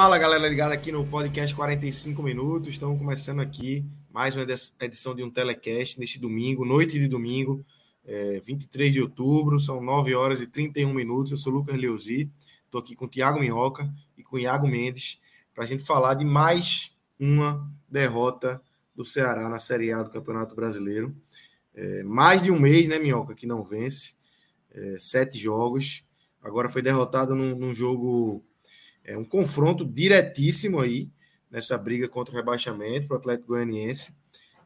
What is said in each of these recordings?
Fala galera ligada aqui no podcast 45 minutos. Estamos começando aqui mais uma edição de um telecast neste domingo, noite de domingo, é, 23 de outubro, são 9 horas e 31 minutos. Eu sou Lucas Leuzi, estou aqui com o Tiago Minhoca e com o Iago Mendes para a gente falar de mais uma derrota do Ceará na Série A do Campeonato Brasileiro. É, mais de um mês, né, Minhoca, que não vence, é, sete jogos. Agora foi derrotado num, num jogo é um confronto diretíssimo aí nessa briga contra o rebaixamento para o Atlético Goianiense.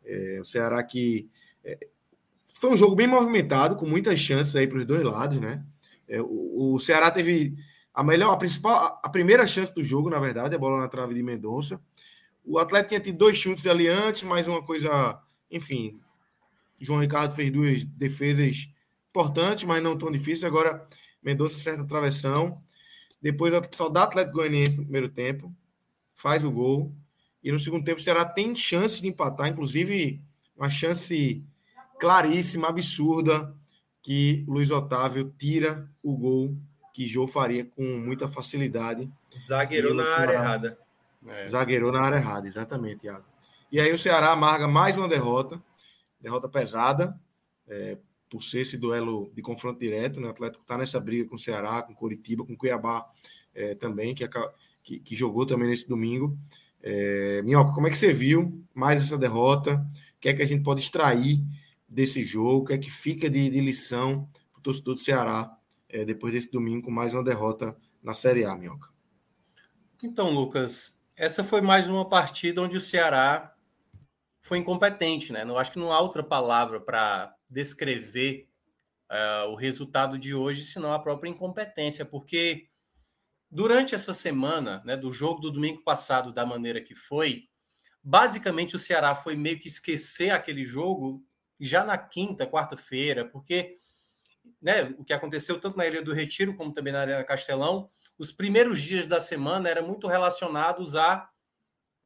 É, o Ceará que é, foi um jogo bem movimentado, com muitas chances aí para os dois lados, né? É, o, o, Ceará teve a melhor, a principal, a primeira chance do jogo, na verdade, a bola na trave de Mendonça. O Atlético tinha tido dois chutes ali antes, mais uma coisa, enfim. João Ricardo fez duas defesas importantes, mas não tão difíceis. Agora, Mendonça certa travessão. Depois só dá Atlético Goianiense no primeiro tempo, faz o gol. E no segundo tempo o Ceará tem chance de empatar, inclusive uma chance claríssima, absurda, que Luiz Otávio tira o gol que Jô faria com muita facilidade. Zagueirou na área errada. É. Zagueirou na área errada, exatamente, Iago. E aí o Ceará amarga mais uma derrota, derrota pesada, é, por ser esse duelo de confronto direto. Né? O Atlético está nessa briga com o Ceará, com Coritiba, com Cuiabá é, também, que, que, que, jogou também nesse domingo. É, Minhoca, como é que você viu mais essa derrota? O que é que a gente pode extrair desse jogo? O que é que fica de, de lição para o torcedor do Ceará é, depois desse domingo com mais uma derrota na Série A, Minhoca? Então, Lucas, essa foi mais uma partida onde o Ceará foi incompetente, né? Não acho que não há outra palavra para descrever uh, o resultado de hoje, senão a própria incompetência, porque durante essa semana, né, do jogo do domingo passado, da maneira que foi, basicamente o Ceará foi meio que esquecer aquele jogo já na quinta, quarta-feira, porque né, o que aconteceu tanto na Ilha do Retiro como também na Arena Castelão, os primeiros dias da semana eram muito relacionados à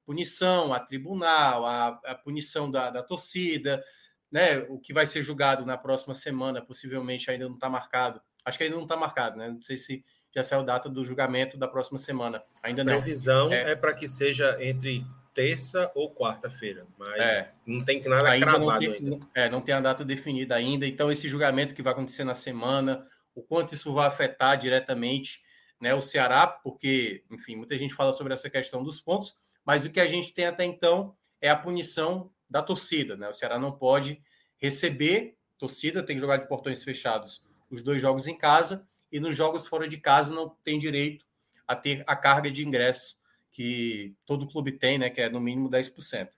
punição, a tribunal, a, punição da, da torcida, né, o que vai ser julgado na próxima semana, possivelmente ainda não está marcado. Acho que ainda não está marcado, né? Não sei se já saiu a data do julgamento da próxima semana. Ainda não. A previsão é, é para que seja entre terça ou quarta-feira, mas é, não tem nada ainda cravado não tem, ainda. É, não tem a data definida ainda. Então, esse julgamento que vai acontecer na semana, o quanto isso vai afetar diretamente né, o Ceará, porque, enfim, muita gente fala sobre essa questão dos pontos, mas o que a gente tem até então é a punição da torcida. Né? O Ceará não pode receber torcida, tem que jogar de portões fechados os dois jogos em casa, e nos jogos fora de casa não tem direito a ter a carga de ingresso que todo clube tem, né, que é no mínimo 10%.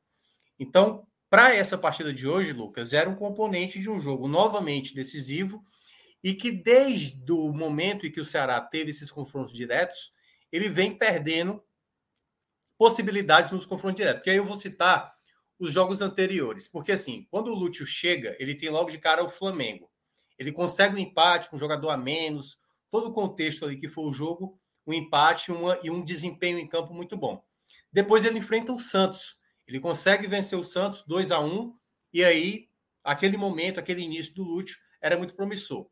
Então, para essa partida de hoje, Lucas, era um componente de um jogo novamente decisivo e que desde o momento em que o Ceará teve esses confrontos diretos, ele vem perdendo possibilidades nos confrontos diretos. Porque aí eu vou citar os jogos anteriores. Porque, assim, quando o Lúcio chega, ele tem logo de cara o Flamengo. Ele consegue um empate com um jogador a menos, todo o contexto ali que foi o jogo, um empate uma, e um desempenho em campo muito bom. Depois ele enfrenta o Santos. Ele consegue vencer o Santos 2 a 1 e aí, aquele momento, aquele início do Lúcio era muito promissor.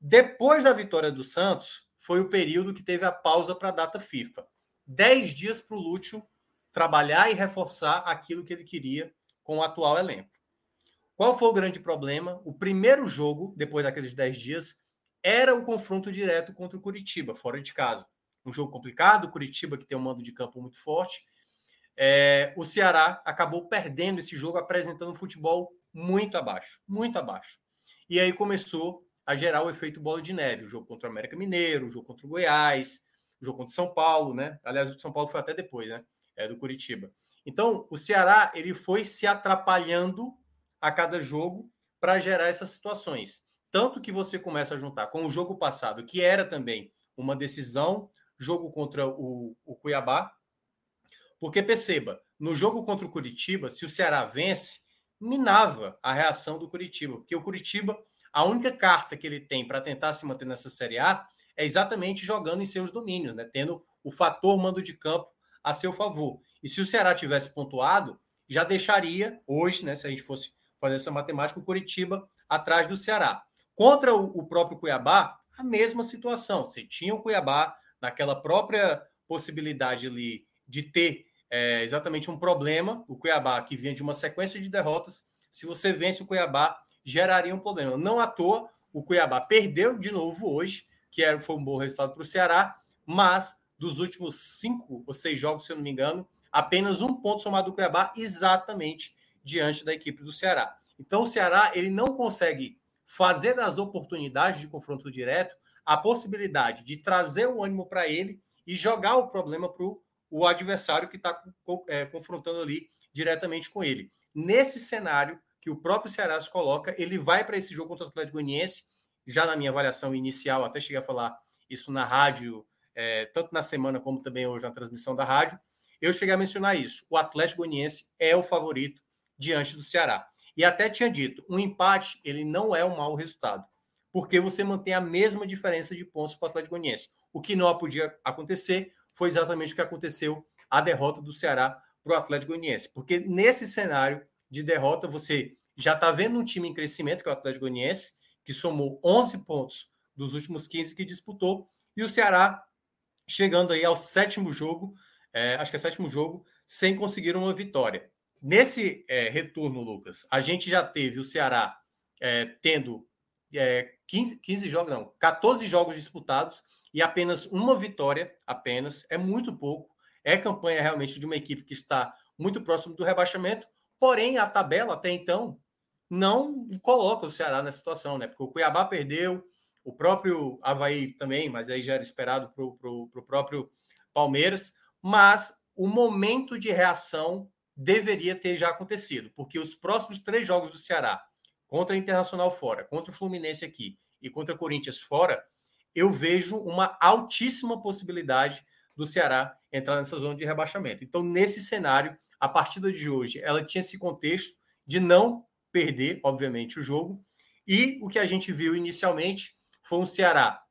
Depois da vitória do Santos, foi o período que teve a pausa para a data FIFA. Dez dias para o Lúcio trabalhar e reforçar aquilo que ele queria com o atual elenco. Qual foi o grande problema? O primeiro jogo, depois daqueles 10 dias, era o confronto direto contra o Curitiba, fora de casa. Um jogo complicado, Curitiba que tem um mando de campo muito forte. É, o Ceará acabou perdendo esse jogo, apresentando um futebol muito abaixo, muito abaixo. E aí começou a gerar o efeito bola de neve. O jogo contra o América Mineiro, o jogo contra o Goiás, o jogo contra o São Paulo, né? Aliás, o São Paulo foi até depois, né? É do Curitiba. Então, o Ceará ele foi se atrapalhando a cada jogo para gerar essas situações. Tanto que você começa a juntar com o jogo passado, que era também uma decisão, jogo contra o, o Cuiabá. Porque perceba, no jogo contra o Curitiba, se o Ceará vence, minava a reação do Curitiba, porque o Curitiba, a única carta que ele tem para tentar se manter nessa Série A é exatamente jogando em seus domínios, né? tendo o fator mando de campo a seu favor. E se o Ceará tivesse pontuado, já deixaria hoje, né, se a gente fosse fazer essa matemática, o Curitiba atrás do Ceará. Contra o, o próprio Cuiabá, a mesma situação. Você tinha o Cuiabá naquela própria possibilidade ali de ter é, exatamente um problema. O Cuiabá, que vinha de uma sequência de derrotas, se você vence o Cuiabá, geraria um problema. Não à toa, o Cuiabá perdeu de novo hoje, que era, foi um bom resultado para o Ceará, mas dos últimos cinco ou seis jogos, se eu não me engano, apenas um ponto somado do Cuiabá, exatamente diante da equipe do Ceará. Então, o Ceará ele não consegue fazer das oportunidades de confronto direto a possibilidade de trazer o ânimo para ele e jogar o problema para o adversário que está é, confrontando ali diretamente com ele. Nesse cenário que o próprio Ceará se coloca, ele vai para esse jogo contra o Atlético Goianiense, já na minha avaliação inicial, até cheguei a falar isso na rádio, é, tanto na semana como também hoje na transmissão da rádio, eu cheguei a mencionar isso. O Atlético Goianiense é o favorito diante do Ceará. E até tinha dito, um empate ele não é um mau resultado, porque você mantém a mesma diferença de pontos para o Atlético Goianiense. O que não podia acontecer foi exatamente o que aconteceu a derrota do Ceará para o Atlético Goianiense, porque nesse cenário de derrota você já está vendo um time em crescimento, que é o Atlético Goianiense, que somou 11 pontos dos últimos 15 que disputou, e o Ceará chegando aí ao sétimo jogo, é, acho que é sétimo jogo, sem conseguir uma vitória. Nesse é, retorno, Lucas, a gente já teve o Ceará é, tendo é, 15, 15 jogos, não, 14 jogos disputados e apenas uma vitória, apenas, é muito pouco. É campanha realmente de uma equipe que está muito próximo do rebaixamento, porém a tabela até então não coloca o Ceará nessa situação, né? Porque o Cuiabá perdeu, o próprio Havaí também, mas aí já era esperado para o próprio Palmeiras, mas o momento de reação deveria ter já acontecido, porque os próximos três jogos do Ceará, contra a Internacional fora, contra o Fluminense aqui e contra o Corinthians fora, eu vejo uma altíssima possibilidade do Ceará entrar nessa zona de rebaixamento. Então, nesse cenário, a partida de hoje, ela tinha esse contexto de não perder, obviamente, o jogo. E o que a gente viu inicialmente foi um Ceará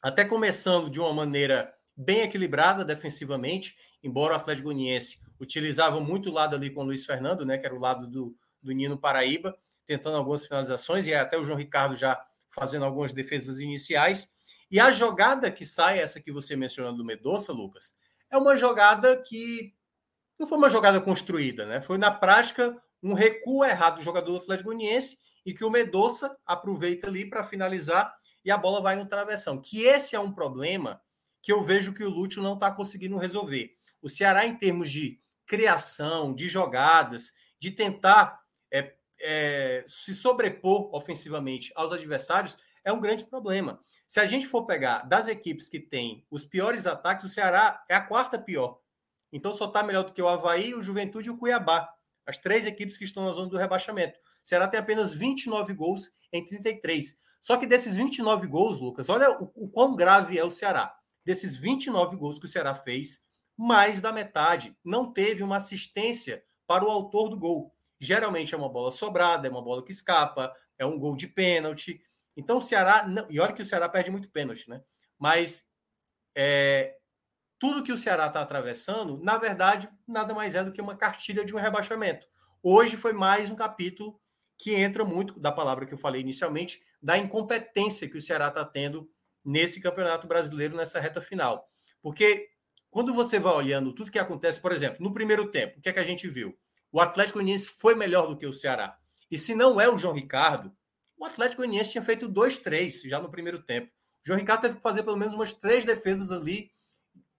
até começando de uma maneira bem equilibrada defensivamente, embora o Atlético Goianiense utilizava muito o lado ali com o Luiz Fernando, né, que era o lado do, do Nino Paraíba, tentando algumas finalizações, e até o João Ricardo já fazendo algumas defesas iniciais. E a jogada que sai, essa que você mencionou do Medoça, Lucas, é uma jogada que não foi uma jogada construída, né? Foi na prática um recuo errado do jogador do Atlético Goianiense e que o Medoça aproveita ali para finalizar e a bola vai no travessão. Que esse é um problema que eu vejo que o Lúcio não está conseguindo resolver. O Ceará, em termos de criação, de jogadas, de tentar é, é, se sobrepor ofensivamente aos adversários, é um grande problema. Se a gente for pegar das equipes que têm os piores ataques, o Ceará é a quarta pior. Então só está melhor do que o Havaí, o Juventude e o Cuiabá. As três equipes que estão na zona do rebaixamento. O Ceará tem apenas 29 gols em 33. Só que desses 29 gols, Lucas, olha o, o quão grave é o Ceará. Desses 29 gols que o Ceará fez, mais da metade não teve uma assistência para o autor do gol. Geralmente é uma bola sobrada, é uma bola que escapa, é um gol de pênalti. Então o Ceará, não, e olha que o Ceará perde muito pênalti, né? Mas é, tudo que o Ceará está atravessando, na verdade, nada mais é do que uma cartilha de um rebaixamento. Hoje foi mais um capítulo que entra muito da palavra que eu falei inicialmente, da incompetência que o Ceará está tendo nesse campeonato brasileiro, nessa reta final. Porque quando você vai olhando tudo que acontece, por exemplo, no primeiro tempo, o que é que a gente viu? O Atlético Goianiense foi melhor do que o Ceará. E se não é o João Ricardo, o Atlético Goianiense tinha feito 2-3 já no primeiro tempo. O João Ricardo teve que fazer pelo menos umas três defesas ali,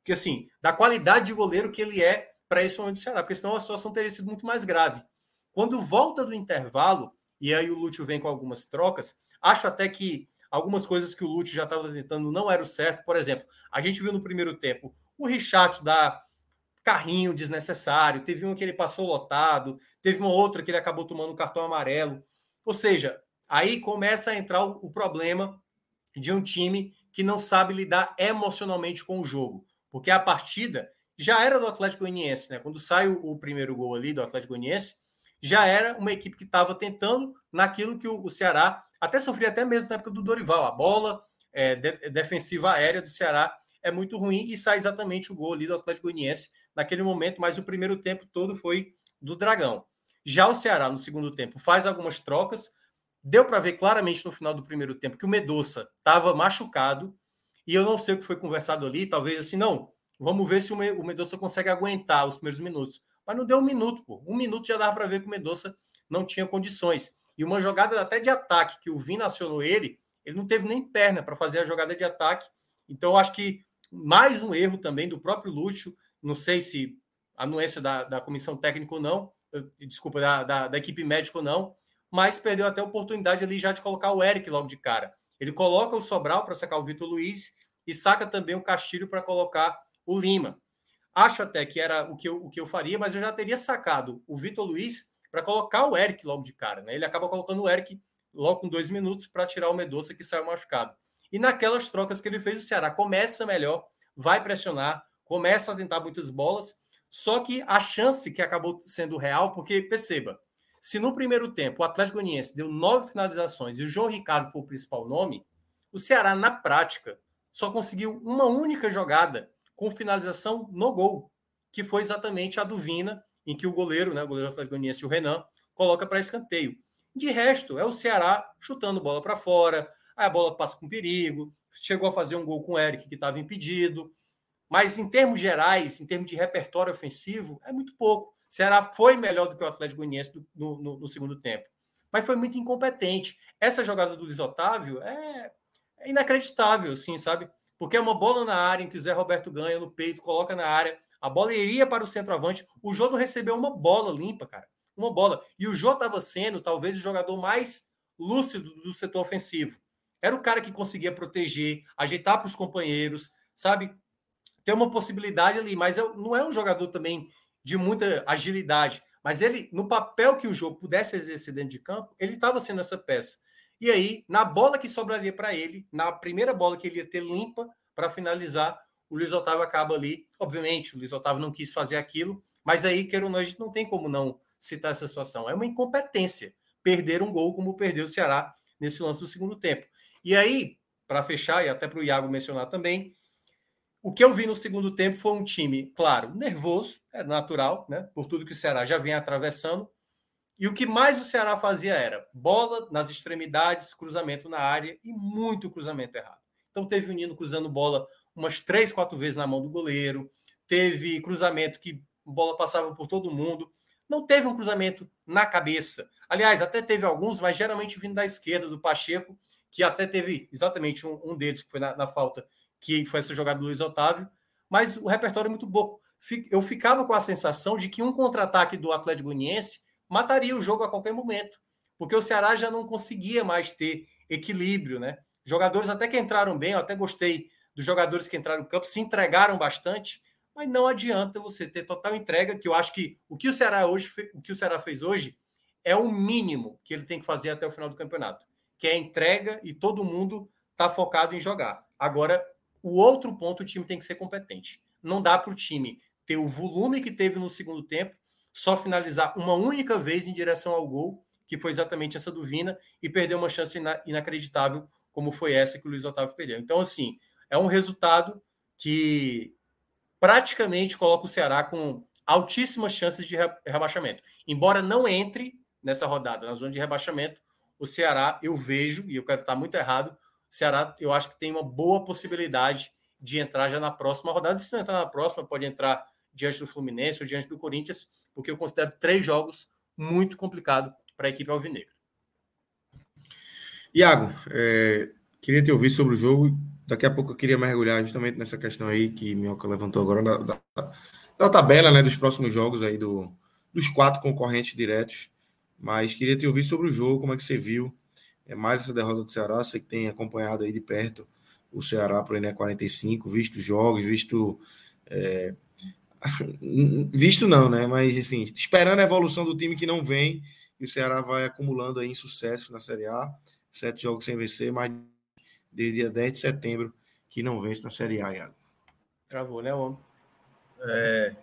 que assim, da qualidade de goleiro que ele é para esse momento do Ceará, porque senão a situação teria sido muito mais grave. Quando volta do intervalo, e aí o Lúcio vem com algumas trocas, acho até que algumas coisas que o Lute já estava tentando não era o certo. Por exemplo, a gente viu no primeiro tempo o Richard dar carrinho desnecessário, teve um que ele passou lotado, teve uma outra que ele acabou tomando um cartão amarelo. Ou seja, aí começa a entrar o, o problema de um time que não sabe lidar emocionalmente com o jogo. Porque a partida já era do Atlético Goianiense, né? Quando sai o, o primeiro gol ali do Atlético Goianiense, já era uma equipe que estava tentando naquilo que o, Ceará até sofria até mesmo na época do Dorival. A bola é, de, defensiva aérea do Ceará é muito ruim e sai exatamente o gol ali do Atlético Goianiense naquele momento, mas o primeiro tempo todo foi do Dragão. Já o Ceará, no segundo tempo, faz algumas trocas. Deu para ver claramente no final do primeiro tempo que o Medoça estava machucado. E eu não sei o que foi conversado ali. Talvez assim, não. Vamos ver se o Medoça consegue aguentar os primeiros minutos. Mas não deu um minuto, pô. Um minuto já dava para ver que o Mendonça não tinha condições. E uma jogada até de ataque que o Vina acionou ele, ele não teve nem perna para fazer a jogada de ataque. Então, acho que mais um erro também do próprio Lúcio. Não sei se anuência da, da comissão técnica ou não, desculpa, da, da, da equipe médica ou não, mas perdeu até a oportunidade ali já de colocar o Eric logo de cara. Ele coloca o Sobral para sacar o Vitor Luiz e saca também o Castilho para colocar o Lima. Acho até que era o que eu, o que eu faria, mas eu já teria sacado o Vitor Luiz para colocar o Eric logo de cara. Né? Ele acaba colocando o Eric logo com dois minutos para tirar o Medoça que saiu machucado. E naquelas trocas que ele fez, o Ceará começa melhor, vai pressionar, começa a tentar muitas bolas, só que a chance que acabou sendo real, porque perceba, se no primeiro tempo o Atlético Goianiense deu nove finalizações e o João Ricardo foi o principal nome, o Ceará, na prática, só conseguiu uma única jogada com finalização no gol, que foi exatamente a do Vina, em que o goleiro, né, o goleiro Goianiense, o Renan, coloca para escanteio. De resto, é o Ceará chutando bola para fora, aí a bola passa com perigo, chegou a fazer um gol com o Eric que estava impedido, mas em termos gerais, em termos de repertório ofensivo, é muito pouco. O Ceará foi melhor do que o Atlético Goianiense no, no, no segundo tempo, mas foi muito incompetente. Essa jogada do Luiz Otávio é, é inacreditável, assim, sabe? Porque é uma bola na área em que o Zé Roberto ganha no peito, coloca na área, a bola iria para o centroavante. O Jô não recebeu uma bola limpa, cara. Uma bola. E o Jô estava sendo talvez o jogador mais lúcido do setor ofensivo. Era o cara que conseguia proteger, ajeitar para os companheiros, sabe? Ter uma possibilidade ali, mas não é um jogador também de muita agilidade. Mas ele, no papel que o jogo pudesse exercer dentro de campo, ele estava sendo essa peça. E aí, na bola que sobraria para ele, na primeira bola que ele ia ter limpa para finalizar, o Luiz Otávio acaba ali. Obviamente, o Luiz Otávio não quis fazer aquilo, mas aí, queira ou não, a gente não tem como não citar essa situação. É uma incompetência perder um gol como perdeu o Ceará nesse lance do segundo tempo. E aí, para fechar, e até para o Iago mencionar também, o que eu vi no segundo tempo foi um time, claro, nervoso, é natural, né? Por tudo que o Ceará já vem atravessando, e o que mais o Ceará fazia era bola nas extremidades, cruzamento na área e muito cruzamento errado. Então teve o Nino cruzando bola umas três, quatro vezes na mão do goleiro, teve cruzamento que bola passava por todo mundo, não teve um cruzamento na cabeça. Aliás, até teve alguns, mas geralmente vindo da esquerda, do Pacheco, que até teve exatamente um, um deles, que foi na, na, falta, que foi essa jogada do Luiz Otávio, mas o repertório é muito pouco. Eu ficava com a sensação de que um contra-ataque do Atlético Goianiense mataria o jogo a qualquer momento, porque o Ceará já não conseguia mais ter equilíbrio, né? Jogadores até que entraram bem, eu até gostei dos jogadores que entraram no campo, se entregaram bastante, mas não adianta você ter total entrega, que eu acho que o que o Ceará hoje, o que o Ceará fez hoje é o mínimo que ele tem que fazer até o final do campeonato, que é entrega e todo mundo está focado em jogar. Agora, o outro ponto, o time tem que ser competente. Não dá para o time ter o volume que teve no segundo tempo só finalizar uma única vez em direção ao gol, que foi exatamente essa do Vina, e perder uma chance ina inacreditável, como foi essa que o Luiz Otávio perdeu. Então, assim, é um resultado que praticamente coloca o Ceará com altíssimas chances de rebaixamento. Embora não entre nessa rodada, na zona de rebaixamento, o Ceará, eu vejo, e eu quero estar muito errado, o Ceará, eu acho que tem uma boa possibilidade de entrar já na próxima rodada. Se não entrar na próxima, pode entrar diante do Fluminense ou diante do Corinthians, porque eu considero três jogos muito complicado para a equipe alvinegra. Iago, é, queria te ouvir sobre o jogo. Daqui a pouco eu queria mergulhar justamente nessa questão aí que Minhoca levantou agora da, da, da tabela né, dos próximos jogos aí do, dos quatro concorrentes diretos. Mas queria te ouvir sobre o jogo, como é que você viu. é mais essa derrota do Ceará. Você que tem acompanhado aí de perto o Ceará para o Ené 45, visto jogos, visto. É... visto não, né? Mas assim, esperando a evolução do time que não vem, e o Ceará vai acumulando aí insucessos na Série A, sete jogos sem vencer, mas desde dia 10 de setembro que não vence na Série A, Iago. Travou, né, homem? É...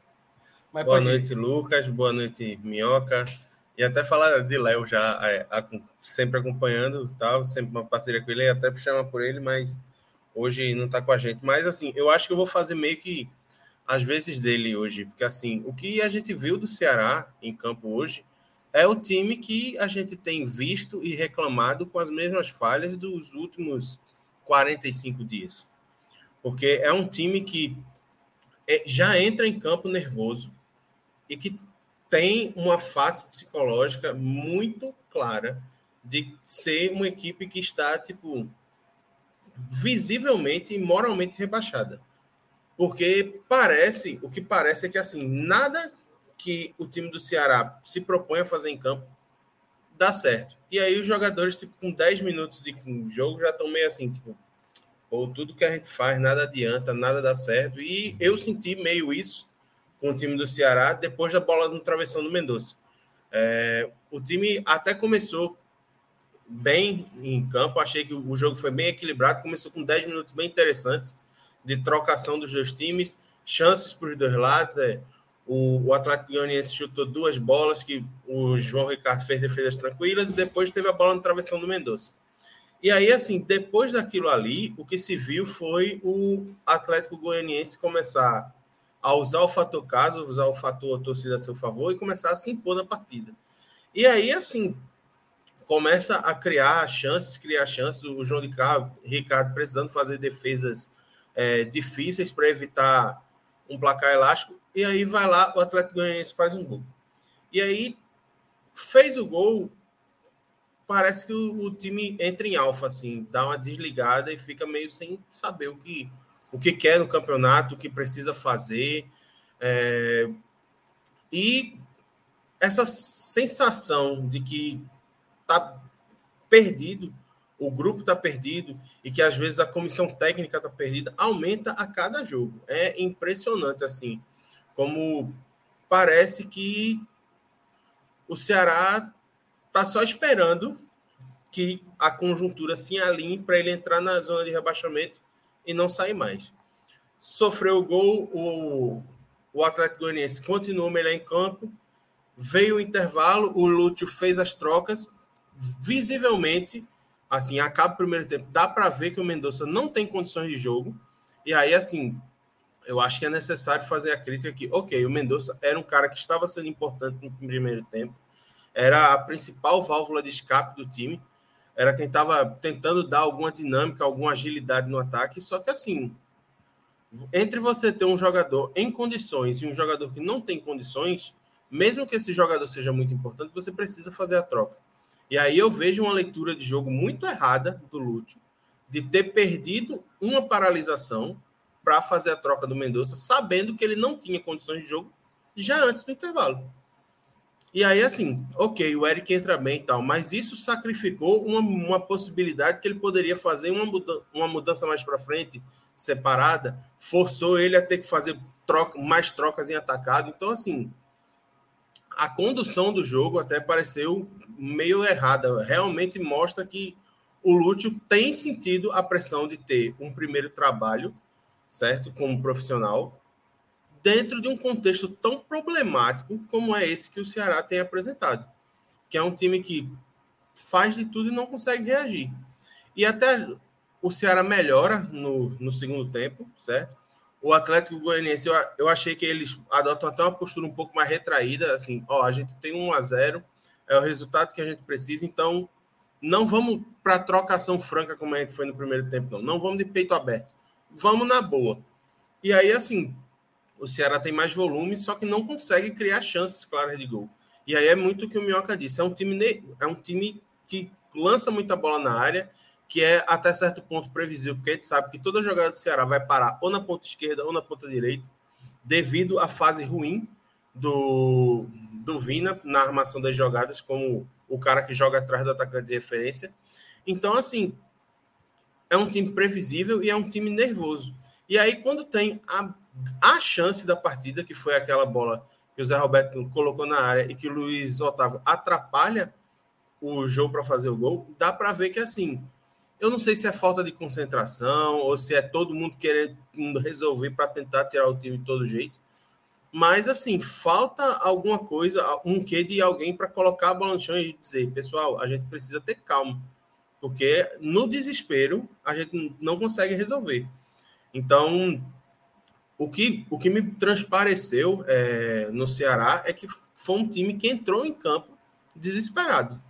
boa noite, ir. Lucas. Boa noite, Minhoca. E até falar de Léo já, é, sempre acompanhando, tal, sempre uma parceria com ele, até chamar por ele, mas hoje não está com a gente. Mas assim, eu acho que eu vou fazer meio que às vezes dele hoje, porque assim, o que a gente viu do Ceará em campo hoje é o time que a gente tem visto e reclamado com as mesmas falhas dos últimos 45 dias. Porque é um time que é, já entra em campo nervoso e que tem uma face psicológica muito clara de ser uma equipe que está tipo visivelmente e moralmente rebaixada. Porque parece, o que parece é que assim, nada que o time do Ceará se propõe a fazer em campo dá certo. E aí os jogadores, tipo, com 10 minutos de jogo já estão meio assim, tipo, ou tudo que a gente faz, nada adianta, nada dá certo. E eu senti meio isso com o time do Ceará depois da bola no travessão do Mendonça. É, o time até começou bem em campo. Achei que o jogo foi bem equilibrado. Começou com 10 minutos bem interessantes de trocação dos dois times, chances para os dois lados. É, o, o Atlético Goianiense chutou duas bolas que o João Ricardo fez defesas tranquilas e depois teve a bola no travessão do Mendonça. E aí, assim, depois daquilo ali, o que se viu foi o Atlético Goianiense começar a usar o fator caso, usar o fator torcida a seu favor e começar a se impor na partida. E aí, assim, começa a criar chances, criar chances. O João de Carlos, Ricardo precisando fazer defesas é, difíceis para evitar um placar elástico. E aí vai lá, o Atlético Goianiense faz um gol. E aí fez o gol. Parece que o, o, time entra em alfa, assim, dá uma desligada e fica meio sem saber o que, o que quer no campeonato, o que precisa fazer. É, e essa sensação de que está perdido, o grupo está perdido e que às vezes a comissão técnica está perdida, aumenta a cada jogo. É impressionante assim, como parece que o Ceará está só esperando que a conjuntura se alinhe para ele entrar na zona de rebaixamento e não sair mais. Sofreu o gol, o, o Atlético Goianiense continuou melhor em campo, veio o intervalo, o Lúcio fez as trocas, visivelmente, assim, acaba o primeiro tempo, dá para ver que o Mendonça não tem condições de jogo. E aí, assim, eu acho que é necessário fazer a crítica que, ok, o Mendonça era um cara que estava sendo importante no primeiro tempo, era a principal válvula de escape do time, era quem estava tentando dar alguma dinâmica, alguma agilidade no ataque. Só que, assim, entre você ter um jogador em condições e um jogador que não tem condições, mesmo que esse jogador seja muito importante, você precisa fazer a troca. E aí eu vejo uma leitura de jogo muito errada do Lúcio, de ter perdido uma paralisação para fazer a troca do Mendonça, sabendo que ele não tinha condições de jogo já antes do intervalo. E aí, assim, ok, o Eric entra bem e tal, mas isso sacrificou uma, uma possibilidade que ele poderia fazer uma, mudança, uma mudança mais para frente, separada, forçou ele a ter que fazer troca, mais trocas em atacado. Então, assim, a condução do jogo até pareceu meio errada. Realmente mostra que o Lúcio tem sentido a pressão de ter um primeiro trabalho, certo? Como profissional, dentro de um contexto tão problemático como é esse que o Ceará tem apresentado, que é um time que faz de tudo e não consegue reagir. E até o Ceará melhora no, no segundo tempo, certo? o Atlético Goianiense, eu, eu achei que eles adotam até uma postura um pouco mais retraída, assim, ó, a gente tem um a 0 é o resultado que a gente precisa, então não vamos para trocação franca como a gente foi no primeiro tempo, não. Não vamos de peito aberto. Vamos na boa. E aí, assim, o Ceará tem mais volume, só que não consegue criar chances claras de gol. E aí é muito o que o Minhoca disse. É um time, é um time que lança muita bola na área que é até certo ponto previsível, porque a gente sabe que toda jogada do Ceará vai parar ou na ponta esquerda ou na ponta direita, devido à fase ruim do, do Vina na armação das jogadas, como o cara que joga atrás do atacante de referência. Então, assim, é um time previsível e é um time nervoso. E aí, quando tem a, a chance da partida, que foi aquela bola que o Zé Roberto colocou na área e que o Luiz Otávio atrapalha o jogo para fazer o gol, dá para ver que assim, eu não sei se é falta de concentração ou se é todo mundo querendo resolver para tentar tirar o time de todo jeito. Mas assim, falta alguma coisa, um quê de alguém para colocar a bola no chão e dizer, pessoal, a gente precisa ter calma. Porque no desespero a gente não consegue resolver. Então, o que, o que me transpareceu é, no Ceará é que foi um time que entrou em campo desesperado.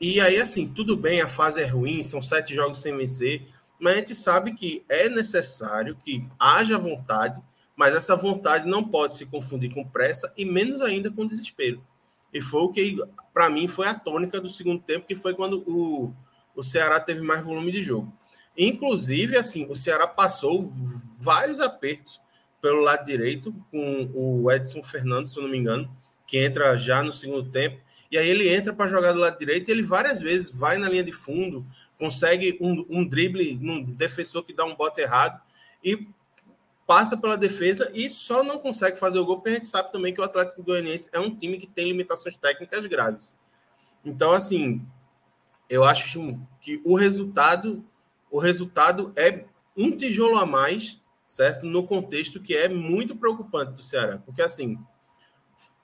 E aí, assim, tudo bem, a fase é ruim, são sete jogos sem vencer, mas a gente sabe que é necessário que haja vontade, mas essa vontade não pode se confundir com pressa e menos ainda com desespero. E foi o que, para mim, foi a tônica do segundo tempo, que foi quando o, o Ceará teve mais volume de jogo. Inclusive, assim, o Ceará passou vários apertos pelo lado direito, com o Edson Fernandes, se eu não me engano, que entra já no segundo tempo e aí ele entra para jogar do lado direito e ele várias vezes vai na linha de fundo, consegue um, um drible num defensor que dá um bote errado e passa pela defesa e só não consegue fazer o gol porque a gente sabe também que o Atlético Goianiense é um time que tem limitações técnicas graves. Então, assim, eu acho que o resultado, o resultado é um tijolo a mais, certo? No contexto que é muito preocupante do Ceará, porque assim,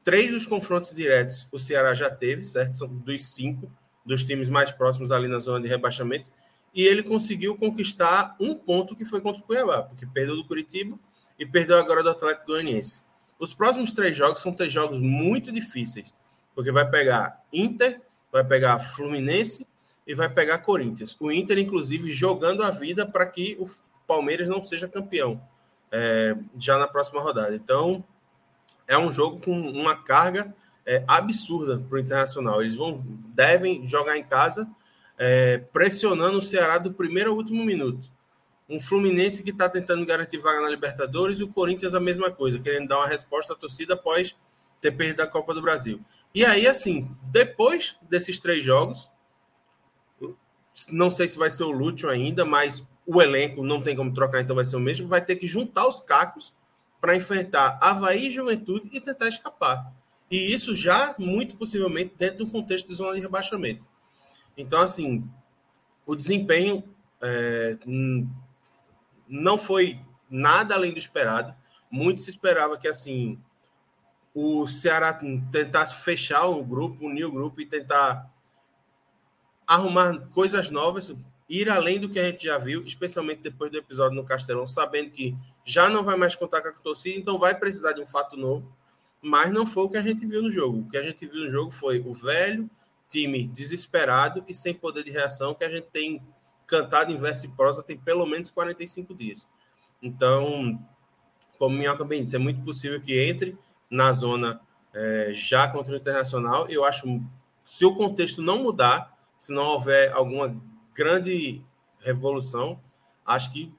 Três dos confrontos diretos o Ceará já teve, certo? São dos cinco, dos times mais próximos ali na zona de rebaixamento. E ele conseguiu conquistar um ponto que foi contra o Cuiabá, porque perdeu do Curitiba e perdeu agora do Atlético Goianiense. Os próximos três jogos são três jogos muito difíceis, porque vai pegar Inter, vai pegar Fluminense e vai pegar Corinthians. O Inter, inclusive, jogando a vida para que o Palmeiras não seja campeão é, já na próxima rodada. Então, é um jogo com uma carga é, absurda para o Internacional. Eles vão, devem jogar em casa, é, pressionando o Ceará do primeiro ao último minuto. Um Fluminense que está tentando garantir vaga na Libertadores e o Corinthians a mesma coisa, querendo dar uma resposta à torcida após ter perdido a Copa do Brasil. E aí, assim, depois desses três jogos, não sei se vai ser o Lúcio ainda, mas o elenco não tem como trocar, então vai ser o mesmo. Vai ter que juntar os cacos para enfrentar Havaí e Juventude e tentar escapar. E isso já, muito possivelmente, dentro do contexto de zona de rebaixamento. Então, assim, o desempenho é, não foi nada além do esperado. Muito se esperava que, assim, o Ceará tentasse fechar o grupo, unir o grupo e tentar arrumar coisas novas, ir além do que a gente já viu, especialmente depois do episódio no Castelão, sabendo que já não vai mais contar com a torcida, então vai precisar de um fato novo. Mas não foi o que a gente viu no jogo. O que a gente viu no jogo foi o velho time desesperado e sem poder de reação que a gente tem cantado em verso e prosa tem pelo menos 45 dias. Então, como Minhoca bem disse, é muito possível que entre na zona é, já contra o Internacional. Eu acho, se o contexto não mudar, se não houver alguma grande revolução, acho que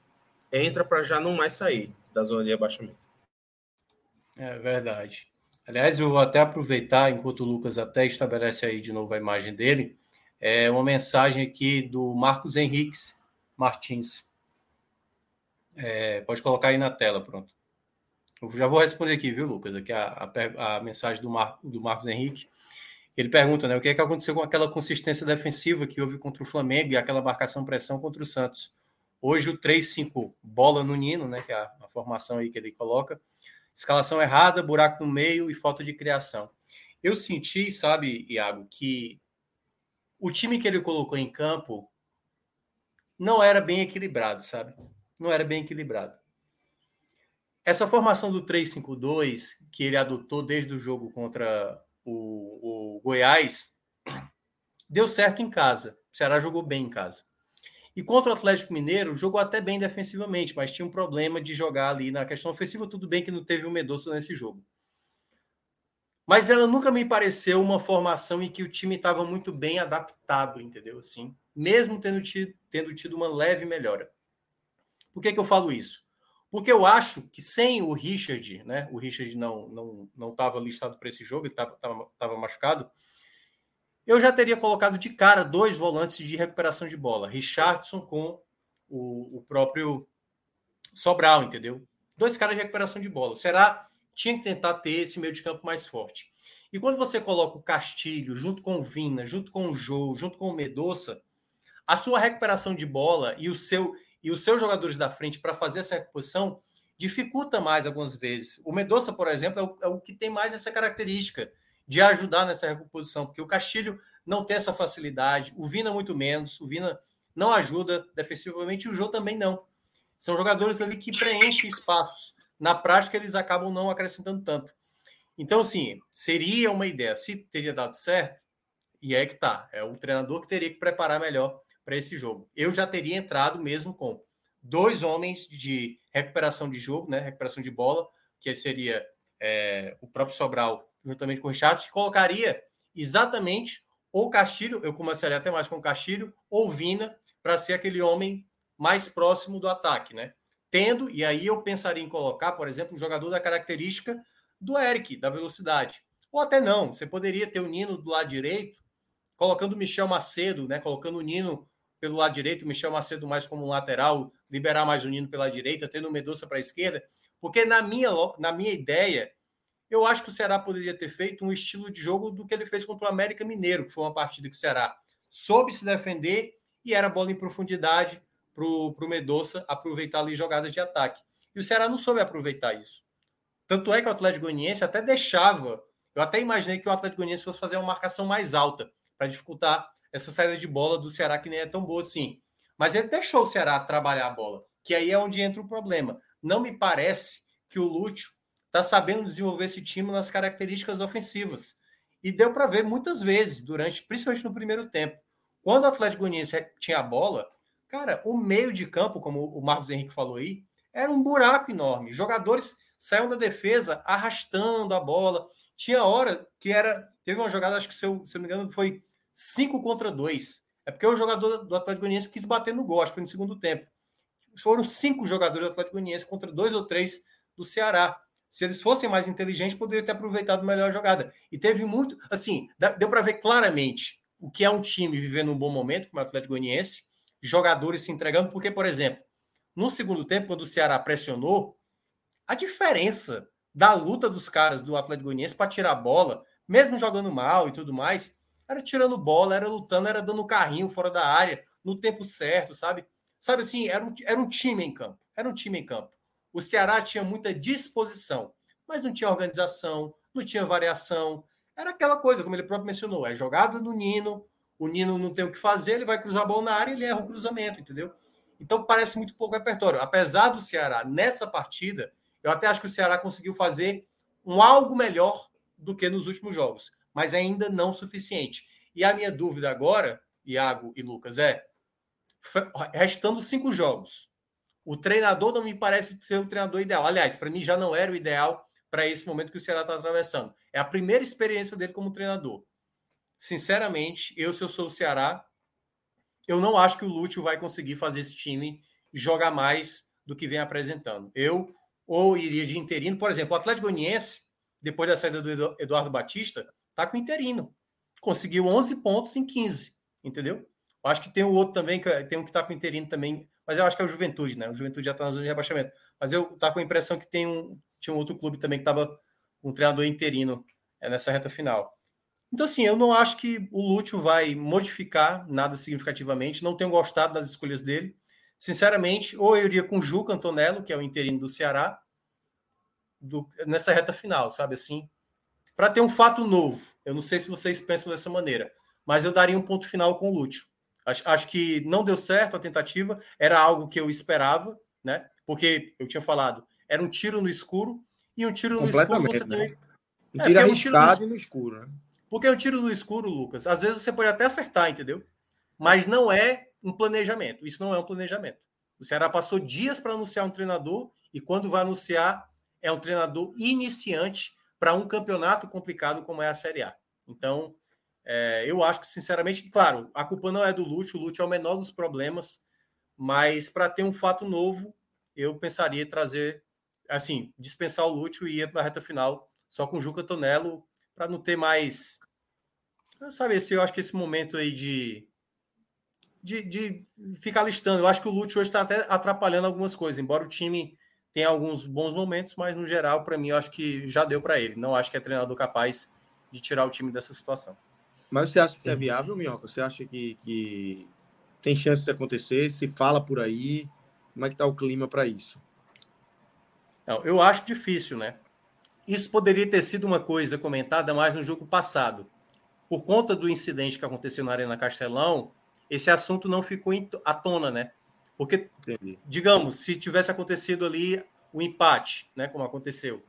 entra para já não mais sair da zona de abaixamento. É verdade. Aliás, eu vou até aproveitar, enquanto o Lucas até estabelece aí de novo a imagem dele, é uma mensagem aqui do Marcos Henriques Martins. É, pode colocar aí na tela, pronto. Eu já vou responder aqui, viu, Lucas? Aqui a, a, a mensagem do, Mar, do Marcos Henrique. Ele pergunta, né, o que é que aconteceu com aquela consistência defensiva que houve contra o Flamengo e aquela marcação-pressão contra o Santos? Hoje o 3-5, bola no Nino, né, que é a, a, formação aí que ele coloca. Escalação errada, buraco no meio e falta de criação. Eu senti, sabe, Iago, que o time que ele colocou em campo não era bem equilibrado, sabe? Não era bem equilibrado. Essa formação do 3-5-2 que ele adotou desde o jogo contra o, o Goiás, deu certo em casa. O Ceará jogou bem em casa. E contra o Atlético Mineiro, jogou até bem defensivamente, mas tinha um problema de jogar ali na questão ofensiva. Tudo bem que não teve o Medoça nesse jogo. Mas ela nunca me pareceu uma formação em que o time estava muito bem adaptado, entendeu? Assim, mesmo tendo tido, tendo tido uma leve melhora. Por que, que eu falo isso? Porque eu acho que sem o Richard, né? O Richard não não não estava listado para esse jogo, ele estava machucado. Eu já teria colocado de cara dois volantes de recuperação de bola, Richardson com o, o próprio Sobral, entendeu? Dois caras de recuperação de bola. Será tinha que tentar ter esse meio de campo mais forte. E quando você coloca o Castilho junto com o Vina, junto com o Jô, junto com o Medoça, a sua recuperação de bola e o seu e os seus jogadores da frente para fazer essa reposição dificulta mais algumas vezes. O Medoça, por exemplo, é o, é o, que tem mais essa característica de ajudar nessa reposição, porque o Castilho não tem essa facilidade, o Vina muito menos, o Vina não ajuda defensivamente e o Jô também não. São jogadores ali que preenchem espaços. Na prática, eles acabam não acrescentando tanto. Então, assim, seria uma ideia. Se teria dado certo, e é que tá. É o treinador que teria que preparar melhor para esse jogo. Eu já teria entrado mesmo com dois homens de recuperação de jogo, né? Recuperação de bola, que seria é, o próprio Sobral juntamente com o Richard, que colocaria exatamente ou Castilho, eu começaria até mais com o Castilho, ou Vina, para ser aquele homem mais próximo do ataque, né? Tendo, e aí eu pensaria em colocar, por exemplo, um jogador da característica do Eric, da velocidade. Ou até não, você poderia ter o Nino do lado direito, colocando o Michel Macedo, né? Colocando o Nino pelo lado direito, o Michel Macedo mais como lateral, liberar mais o Nino pela direita, tendo o Medoça para a esquerda, porque na minha, na minha ideia, eu acho que o Ceará poderia ter feito um estilo de jogo do que ele fez contra o América Mineiro, que foi uma partida que o Ceará soube se defender e era bola em profundidade, para o Medoça aproveitar ali jogadas de ataque. E o Ceará não soube aproveitar isso. Tanto é que o Atlético Goianiense até deixava, eu até imaginei que o Atlético Goianiense fosse fazer uma marcação mais alta para dificultar essa saída de bola do Ceará, que nem é tão boa assim. Mas ele deixou o Ceará trabalhar a bola, que aí é onde entra o problema. Não me parece que o Lúcio está sabendo desenvolver esse time nas características ofensivas. E deu para ver muitas vezes, durante, principalmente no primeiro tempo. Quando o Atlético Goianiense tinha a bola, Cara, o meio de campo, como o Marcos Henrique falou aí, era um buraco enorme. Jogadores saíam da defesa arrastando a bola. Tinha hora que era. Teve uma jogada, acho que se eu, se eu não me engano, foi 5 contra 2. É porque o jogador do Atlético Goianiense quis bater no gol, acho que foi no segundo tempo. Foram cinco jogadores do Atlético Goianiense contra dois ou três do Ceará. Se eles fossem mais inteligentes, poderiam ter aproveitado melhor a jogada. E teve muito. Assim, deu para ver claramente o que é um time vivendo um bom momento, como o Atlético Goianiense, jogadores se entregando, porque, por exemplo, no segundo tempo, quando o Ceará pressionou, a diferença da luta dos caras do Atlético Goianiense para tirar a bola, mesmo jogando mal e tudo mais, era tirando bola, era lutando, era dando carrinho fora da área, no tempo certo, sabe? Sabe assim, era um, era um time em campo. Era um time em campo. O Ceará tinha muita disposição, mas não tinha organização, não tinha variação. Era aquela coisa, como ele próprio mencionou, é jogada do Nino, o Nino não tem o que fazer, ele vai cruzar a bola na área e ele erra o cruzamento, entendeu? Então parece muito pouco repertório. Apesar do Ceará, nessa partida, eu até acho que o Ceará conseguiu fazer um algo melhor do que nos últimos jogos, mas ainda não suficiente. E a minha dúvida agora, Iago e Lucas, é: restando cinco jogos, o treinador não me parece ser o treinador ideal. Aliás, para mim já não era o ideal para esse momento que o Ceará está atravessando. É a primeira experiência dele como treinador sinceramente, eu, se eu sou o Ceará, eu não acho que o Lúcio vai conseguir fazer esse time jogar mais do que vem apresentando. Eu ou iria de interino, por exemplo, o Atlético Goianiense, depois da saída do Eduardo Batista, tá com interino. Conseguiu 11 pontos em 15, entendeu? Eu acho que tem o outro também, que tem um que tá com interino também, mas eu acho que é o Juventude, né? O Juventude já tá na zona de rebaixamento. Mas eu tá com a impressão que tem um tinha um outro clube também que tava com um treinador interino é, nessa reta final. Então, assim, eu não acho que o Lúcio vai modificar nada significativamente. Não tenho gostado das escolhas dele. Sinceramente, ou eu iria com o Juca Antonello, que é o interino do Ceará, do, nessa reta final, sabe assim? Para ter um fato novo. Eu não sei se vocês pensam dessa maneira, mas eu daria um ponto final com o Lúcio. Acho, acho que não deu certo a tentativa, era algo que eu esperava, né? Porque eu tinha falado, era um tiro no escuro, e um tiro no escuro você né? também. Um tiro é, um no... no escuro, né? Porque é um tiro no escuro, Lucas. Às vezes você pode até acertar, entendeu? Mas não é um planejamento. Isso não é um planejamento. O Ceará passou dias para anunciar um treinador e quando vai anunciar é um treinador iniciante para um campeonato complicado como é a Série A. Então, é, eu acho que, sinceramente, claro, a culpa não é do Lúcio, o Lúcio é o menor dos problemas, mas para ter um fato novo, eu pensaria em trazer, assim, dispensar o Lúcio e ir para a reta final só com o Juca Tonello para não ter mais Sabe, esse, eu acho que esse momento aí de, de, de ficar listando, eu acho que o Lute hoje está até atrapalhando algumas coisas, embora o time tenha alguns bons momentos, mas no geral, para mim, eu acho que já deu para ele. Não acho que é treinador capaz de tirar o time dessa situação. Mas você acha que isso é viável, Minhoca? Você acha que, que tem chance de acontecer? Se fala por aí? Como é que está o clima para isso? Não, eu acho difícil, né? Isso poderia ter sido uma coisa comentada mais no jogo passado. Por conta do incidente que aconteceu na Arena Castelão, esse assunto não ficou à tona, né? Porque, Entendi. digamos, se tivesse acontecido ali o empate, né, como aconteceu,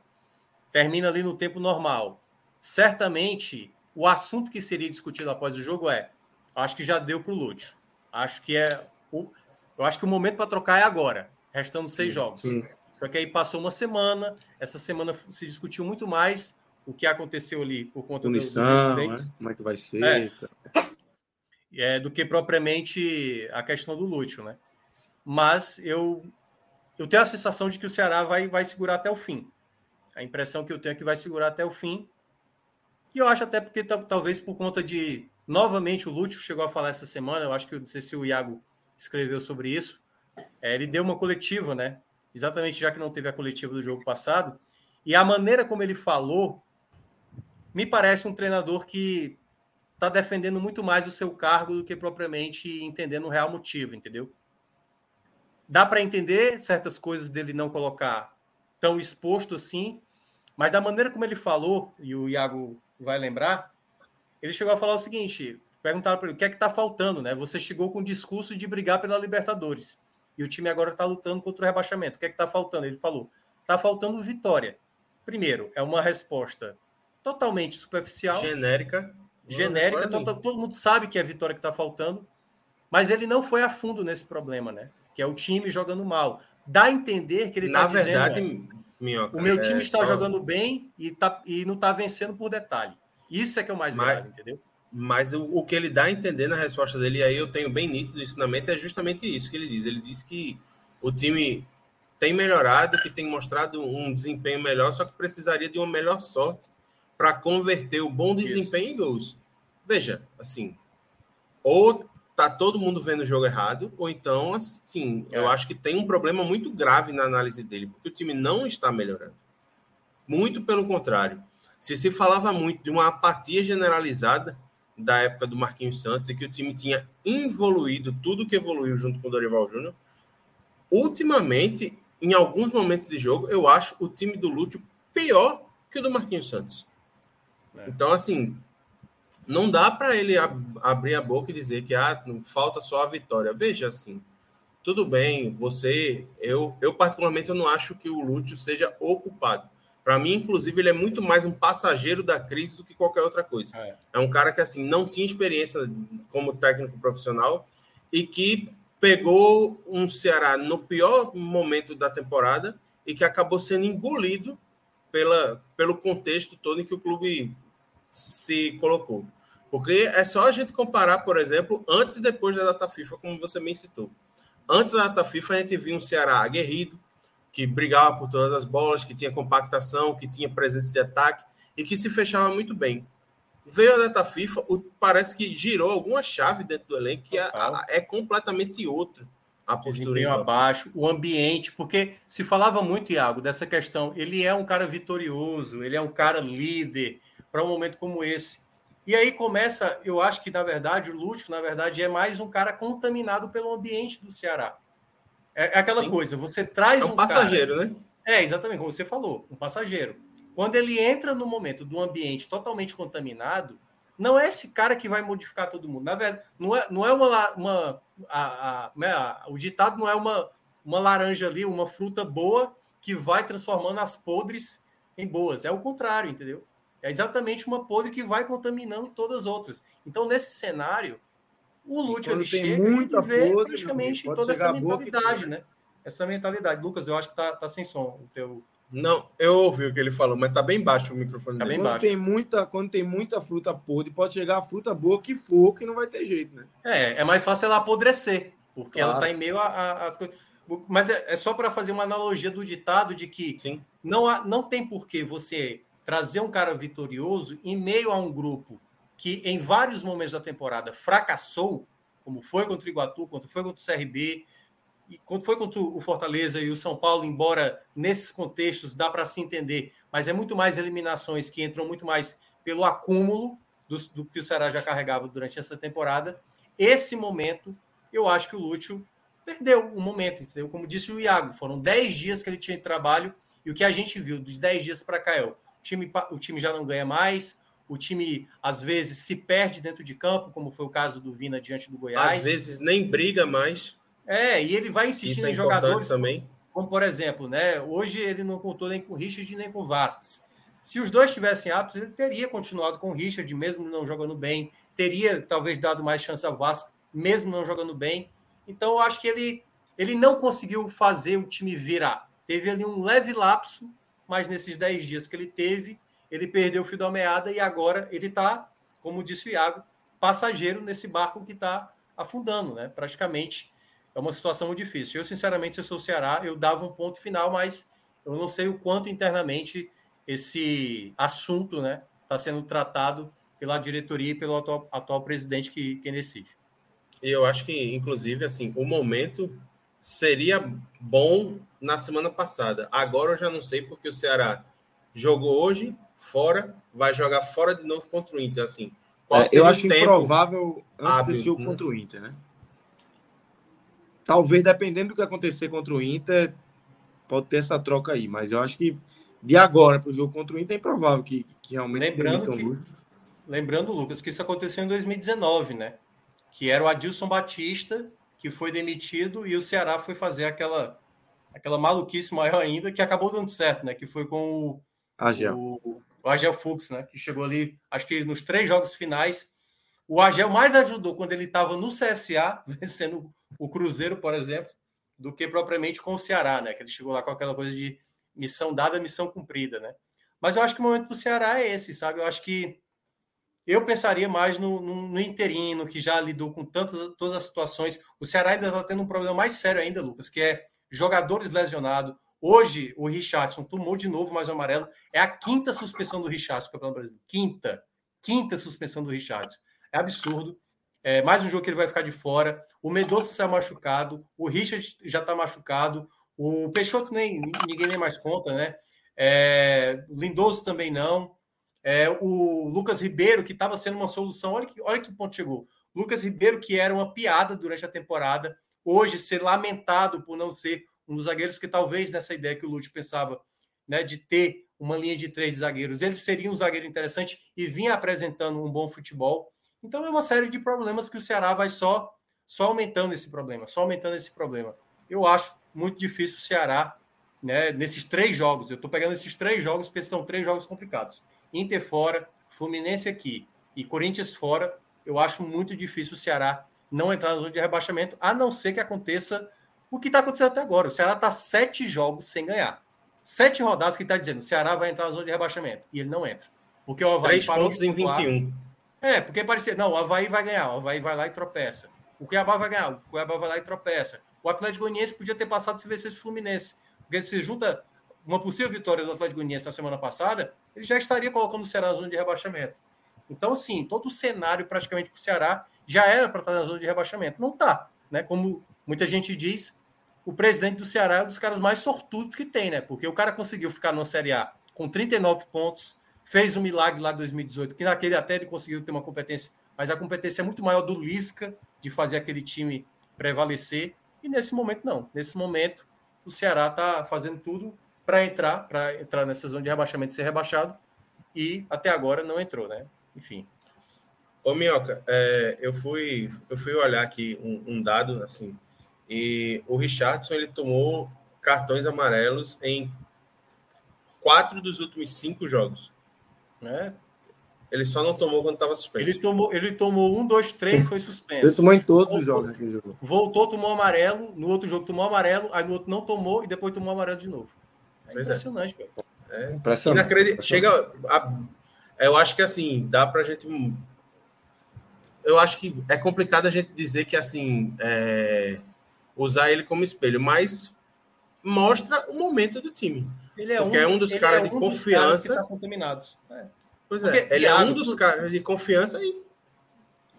termina ali no tempo normal, certamente o assunto que seria discutido após o jogo é: acho que já deu para o Lúcio. Acho que é o, eu acho que o momento para trocar é agora, restando seis jogos. Sim. Só que aí passou uma semana, essa semana se discutiu muito mais o que aconteceu ali por conta Punição, dos incidentes. Né? Como é que vai ser? É. é, do que propriamente a questão do Lúcio, né? Mas eu, eu tenho a sensação de que o Ceará vai, vai segurar até o fim. A impressão que eu tenho é que vai segurar até o fim. E eu acho até porque talvez por conta de. Novamente, o Lúcio chegou a falar essa semana, eu acho que não sei se o Iago escreveu sobre isso. É, ele deu uma coletiva, né? Exatamente já que não teve a coletiva do jogo passado. E a maneira como ele falou me parece um treinador que está defendendo muito mais o seu cargo do que propriamente entendendo o real motivo, entendeu? Dá para entender certas coisas dele não colocar tão exposto assim, mas da maneira como ele falou, e o Iago vai lembrar, ele chegou a falar o seguinte: perguntaram para ele o que é que está faltando, né? Você chegou com o discurso de brigar pela Libertadores e o time agora está lutando contra o rebaixamento. O que é que está faltando? Ele falou: está faltando vitória. Primeiro, é uma resposta totalmente superficial. Genérica. Genérica, todo, todo mundo sabe que é a vitória que está faltando, mas ele não foi a fundo nesse problema, né? Que é o time jogando mal. Dá a entender que ele está dizendo... Na verdade, Minhoca, o meu é time é, está só... jogando bem e, tá, e não está vencendo por detalhe. Isso é que é o mais mas, grave, entendeu? Mas o, o, que ele dá a entender na resposta dele, e aí eu tenho bem nítido o ensinamento, é justamente isso que ele diz. Ele diz que o time tem melhorado, que tem mostrado um desempenho melhor, só que precisaria de uma melhor sorte para converter o bom desempenho Isso. em gols. Veja, assim, ou tá todo mundo vendo o jogo errado, ou então, assim, é. eu acho que tem um problema muito grave na análise dele, porque o time não está melhorando. Muito pelo contrário. Se se falava muito de uma apatia generalizada da época do Marquinhos Santos e que o time tinha evoluído tudo que evoluiu junto com o Dorival Júnior, ultimamente, em alguns momentos de jogo, eu acho o time do Lúcio pior que o do Marquinhos Santos. É. Então, assim, não dá para ele ab abrir a boca e dizer que ah, falta só a vitória. Veja, assim, tudo bem, você, eu, eu particularmente eu não acho que o Lúcio seja ocupado. Para mim, inclusive, ele é muito mais um passageiro da crise do que qualquer outra coisa. É. é um cara que assim não tinha experiência como técnico profissional e que pegou um Ceará no pior momento da temporada e que acabou sendo engolido pela, pelo contexto todo em que o clube se colocou. Porque é só a gente comparar, por exemplo, antes e depois da data FIFA, como você me citou. Antes da data FIFA, a gente viu um Ceará aguerrido, que brigava por todas as bolas, que tinha compactação, que tinha presença de ataque e que se fechava muito bem. Veio a data FIFA, parece que girou alguma chave dentro do elenco que é, é completamente outra a postura abaixo, o ambiente, porque se falava muito, Iago, dessa questão. Ele é um cara vitorioso, ele é um cara líder para um momento como esse. E aí começa, eu acho que na verdade o Lúcio, na verdade, é mais um cara contaminado pelo ambiente do Ceará. É, é aquela Sim. coisa, você traz é um, um passageiro, cara... né? É, exatamente, como você falou, um passageiro. Quando ele entra no momento do ambiente totalmente contaminado, não é esse cara que vai modificar todo mundo. Na verdade, não é, não é uma. uma a, a, né, a, o ditado não é uma, uma laranja ali, uma fruta boa que vai transformando as podres em boas. É o contrário, entendeu? É exatamente uma podre que vai contaminando todas as outras. Então, nesse cenário, o Lúcio ele chega muita e vê podre, praticamente toda essa mentalidade, né? Essa mentalidade. Lucas, eu acho que tá, tá sem som o teu. Não, eu ouvi o que ele falou, mas tá bem baixo o microfone tá dele. Bem baixo. Tem muita, quando tem muita fruta podre, pode chegar a fruta boa que for, que não vai ter jeito, né? É, é mais fácil ela apodrecer, porque claro. ela tá em meio às coisas. Mas é, é só para fazer uma analogia do ditado de que Sim. Não, há, não tem por que você trazer um cara vitorioso em meio a um grupo que em vários momentos da temporada fracassou, como foi contra o Iguatu, quando foi contra o CRB, e quando foi contra o Fortaleza e o São Paulo, embora nesses contextos dá para se entender, mas é muito mais eliminações que entram muito mais pelo acúmulo do, do que o Ceará já carregava durante essa temporada. Esse momento, eu acho que o Lúcio perdeu um momento, entendeu? Como disse o Iago, foram 10 dias que ele tinha de trabalho e o que a gente viu dos 10 dias para cá é o time, o time já não ganha mais, o time às vezes se perde dentro de campo, como foi o caso do Vina diante do Goiás. Às vezes nem briga mais. É, e ele vai insistindo é em jogadores também. Como, por exemplo, né? Hoje ele não contou nem com o Richard nem com o Vasquez. Se os dois tivessem aptos, ele teria continuado com o Richard, mesmo não jogando bem, teria talvez dado mais chance ao Vasco, mesmo não jogando bem. Então, eu acho que ele, ele não conseguiu fazer o time virar. Teve ali um leve lapso, mas nesses 10 dias que ele teve, ele perdeu o fio da meada e agora ele está, como disse o Iago, passageiro nesse barco que está afundando, né? Praticamente é uma situação muito difícil. Eu, sinceramente, se eu sou o Ceará, eu dava um ponto final, mas eu não sei o quanto internamente esse assunto né, está sendo tratado pela diretoria e pelo atual, atual presidente que, que decide. Eu acho que, inclusive, assim, o momento seria bom na semana passada. Agora eu já não sei porque o Ceará jogou hoje fora, vai jogar fora de novo contra o Inter. Assim, é, eu acho improvável antes hábil, desse jogo né? contra o Inter, né? Talvez, dependendo do que acontecer contra o Inter, pode ter essa troca aí, mas eu acho que de agora para o jogo contra o Inter é improvável que, que realmente lembrando que, lembrando Lucas que isso aconteceu em 2019 né que era o Adilson Batista que foi demitido e o Ceará foi fazer aquela aquela maluquice maior ainda que acabou dando certo né que foi com o Agel. o, o Agel Fux né que chegou ali acho que nos três jogos finais o Agel mais ajudou quando ele estava no CSA vencendo o Cruzeiro, por exemplo, do que propriamente com o Ceará, né? Que ele chegou lá com aquela coisa de missão dada, missão cumprida, né? Mas eu acho que o momento do Ceará é esse, sabe? Eu acho que eu pensaria mais no, no, no interino, que já lidou com tantas todas as situações. O Ceará ainda está tendo um problema mais sério ainda, Lucas, que é jogadores lesionados. Hoje, o Richardson tomou de novo mais um amarelo. É a quinta suspensão do Richardson no Campeonato Brasileiro. Quinta. Quinta suspensão do Richardson. É absurdo. É, mais um jogo que ele vai ficar de fora. O Medoça saiu machucado. O Richard já está machucado. O Peixoto nem ninguém nem mais conta, né? É, Lindoso também não. É, o Lucas Ribeiro, que estava sendo uma solução, olha que, olha que ponto chegou. Lucas Ribeiro, que era uma piada durante a temporada, hoje ser lamentado por não ser um dos zagueiros, que talvez nessa ideia que o Lúcio pensava, né, de ter uma linha de três zagueiros, ele seria um zagueiro interessante e vinha apresentando um bom futebol. Então é uma série de problemas que o Ceará vai só só aumentando esse problema, só aumentando esse problema. Eu acho muito difícil o Ceará, né, nesses três jogos. Eu estou pegando esses três jogos porque são três jogos complicados. Inter fora, Fluminense aqui e Corinthians fora. Eu acho muito difícil o Ceará não entrar na zona de rebaixamento, a não ser que aconteça o que está acontecendo até agora. O Ceará está sete jogos sem ganhar. Sete rodadas que está dizendo o Ceará vai entrar na zona de rebaixamento. E ele não entra. Porque o Havaí Três pontos em 21. É, porque parecia, não, o Havaí vai ganhar, o Havaí vai lá e tropeça. O Cuiabá vai ganhar, o Cuiabá vai lá e tropeça. O Atlético Goianiense podia ter passado se vencesse o Fluminense. Porque se junta uma possível vitória do Atlético Goianiense na semana passada, ele já estaria colocando o Ceará na zona de rebaixamento. Então, assim, todo o cenário praticamente para o Ceará já era para estar na zona de rebaixamento. Não está, né? Como muita gente diz, o presidente do Ceará é um dos caras mais sortudos que tem, né? Porque o cara conseguiu ficar na Série A com 39 pontos, fez um milagre lá em 2018, que naquele até ele conseguiu ter uma competência, mas a competência é muito maior do Lisca de fazer aquele time prevalecer. E nesse momento, não. Nesse momento, o Ceará está fazendo tudo para entrar, para entrar nessa zona de rebaixamento e ser rebaixado. E até agora não entrou, né? Enfim. Ô, Minhoca, é, eu, fui, eu fui olhar aqui um, um, dado, assim, e o Richardson, ele tomou cartões amarelos em quatro dos últimos cinco jogos. Né? Ele só não tomou quando estava suspenso. Ele tomou, ele tomou um, dois, três, foi suspenso. Ele tomou em todos voltou, os jogos que ele jogou. Voltou, tomou amarelo, no outro jogo tomou amarelo, aí no outro não tomou e depois tomou amarelo de novo. É é. impressionante, é. Impressionante. Chega. A... Eu acho que assim, dá pra gente. Eu acho que é complicado a gente dizer que assim. É... Usar ele como espelho, mas mostra o momento do time. Ele é Porque um, é um dos caras é um de confiança. Caras que tá contaminados. É. Pois é, Porque, ele é um dos caras de confiança e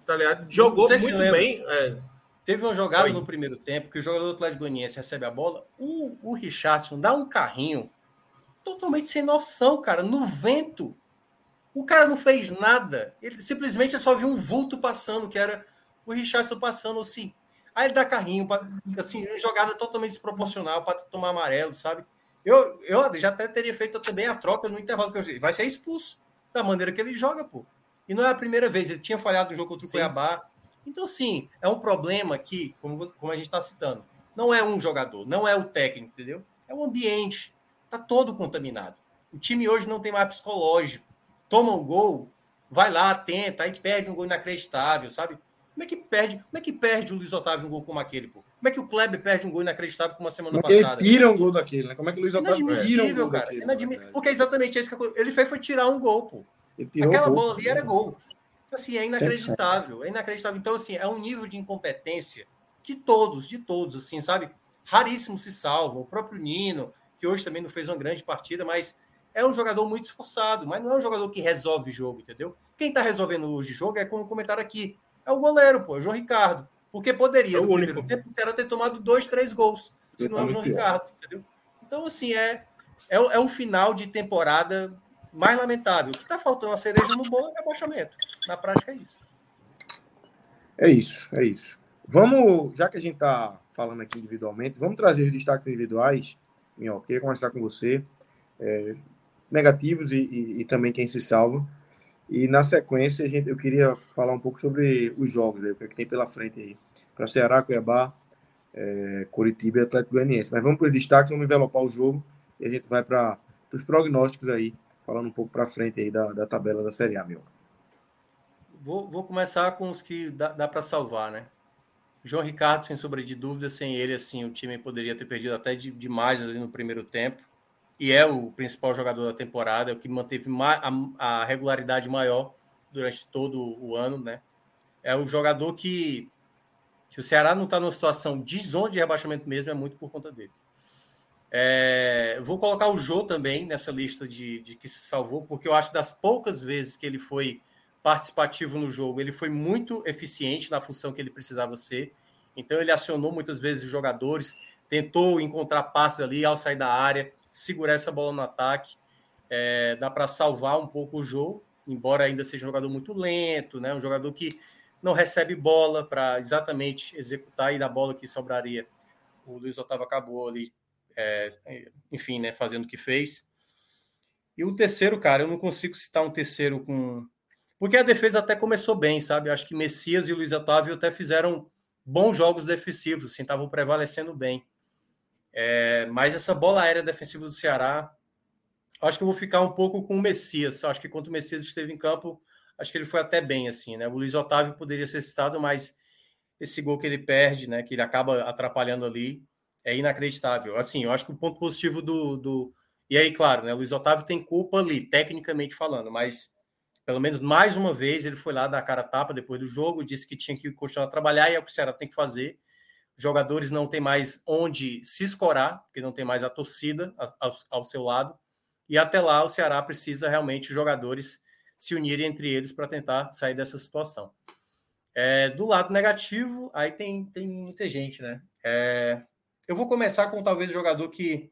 tá ligado? Jogou muito bem. É. Teve uma jogada Foi. no primeiro tempo que o jogador do Atlético Goianiense recebe a bola, o, o Richardson dá um carrinho totalmente sem noção, cara, no vento. O cara não fez nada. Ele simplesmente só viu um vulto passando, que era o Richardson passando assim. Aí ele dá carrinho, assim, jogada totalmente desproporcional para tomar amarelo, sabe? Eu, eu já até teria feito também a troca no intervalo que eu vai ser expulso da maneira que ele joga, pô. E não é a primeira vez, ele tinha falhado no jogo contra o Sim. Cuiabá. Então, sim, é um problema que, como, como a gente está citando, não é um jogador, não é o técnico, entendeu? É o ambiente. Está todo contaminado. O time hoje não tem mais psicológico. Toma um gol, vai lá, tenta, aí perde um gol inacreditável, sabe? Como é que perde? Como é que perde o Luiz Otávio um gol como aquele, pô? Como é que o Kleber perde um gol inacreditável como uma semana como passada? Ele tira um gol daquele, né? Como é que o Luiz Otávio tira um gol cara. daquele? Inadmi... Porque é exatamente isso que ele fez foi tirar um gol, pô. Aquela gol, bola ali era gol. Assim, é inacreditável, é inacreditável. Então, assim, é um nível de incompetência que todos, de todos, assim, sabe? Raríssimos se salvam. O próprio Nino, que hoje também não fez uma grande partida, mas é um jogador muito esforçado, mas não é um jogador que resolve jogo, entendeu? Quem tá resolvendo hoje jogo é como comentaram aqui, é o goleiro, pô, é o João Ricardo. Porque poderia, é no único. primeiro tempo, o Ceará ter tomado dois, três gols, se não é o João Ricardo, entendeu? Então, assim, é, é, é um final de temporada mais lamentável. O que está faltando a cereja no bolo é o rebaixamento. Na prática é isso. É isso, é isso. Vamos, já que a gente está falando aqui individualmente, vamos trazer os destaques individuais. Minho, queria conversar com você. É, negativos e, e, e, também quem se salva. E na sequência, gente, eu queria falar um pouco sobre os jogos, aí, o que, é que tem pela frente aí. Para Ceará, Cuiabá, é, Curitiba e Atlético Goianiense. Mas vamos para os destaques, vamos envelopar o jogo e a gente vai para os prognósticos aí falando um pouco para frente aí da, da tabela da Série A, meu. Vou, vou começar com os que dá, dá para salvar, né? João Ricardo, sem sombra de dúvida, sem ele, assim, o time poderia ter perdido até de, demais ali no primeiro tempo. E é o principal jogador da temporada, é o que manteve a, regularidade maior durante todo o ano, né? É o jogador que, se o Ceará não está numa situação de zona de rebaixamento mesmo, é muito por conta dele. É, vou colocar o Jô também nessa lista de, de, que se salvou, porque eu acho das poucas vezes que ele foi participativo no jogo, ele foi muito eficiente na função que ele precisava ser. Então ele acionou muitas vezes os jogadores, tentou encontrar passes ali ao sair da área, segurar essa bola no ataque. É, dá para salvar um pouco o jogo, embora ainda seja um jogador muito lento, né? Um jogador que não recebe bola para exatamente executar e da bola que sobraria. O Luiz Otávio acabou ali é, enfim, né, fazendo o que fez. E o terceiro, cara, eu não consigo citar um terceiro com. Porque a defesa até começou bem, sabe? Acho que Messias e Luiz Otávio até fizeram bons jogos defensivos, assim, estavam prevalecendo bem. É, mas essa bola aérea defensiva do Ceará, acho que eu vou ficar um pouco com o Messias. Acho que quando o Messias esteve em campo, acho que ele foi até bem, assim, né? O Luiz Otávio poderia ser citado, mas esse gol que ele perde, né? Que ele acaba atrapalhando ali, é inacreditável. Assim, eu acho que o ponto positivo do, do. E aí, claro, né? Luiz Otávio tem culpa ali, tecnicamente falando, mas pelo menos mais uma vez ele foi lá dar a cara a tapa depois do jogo, disse que tinha que continuar a trabalhar e é o que o Ceará tem que fazer. Jogadores não tem mais onde se escorar, porque não tem mais a torcida ao, ao seu lado. E até lá o Ceará precisa realmente os jogadores se unirem entre eles para tentar sair dessa situação. É, do lado negativo, aí tem, tem muita gente, né? É, eu vou começar com talvez o jogador que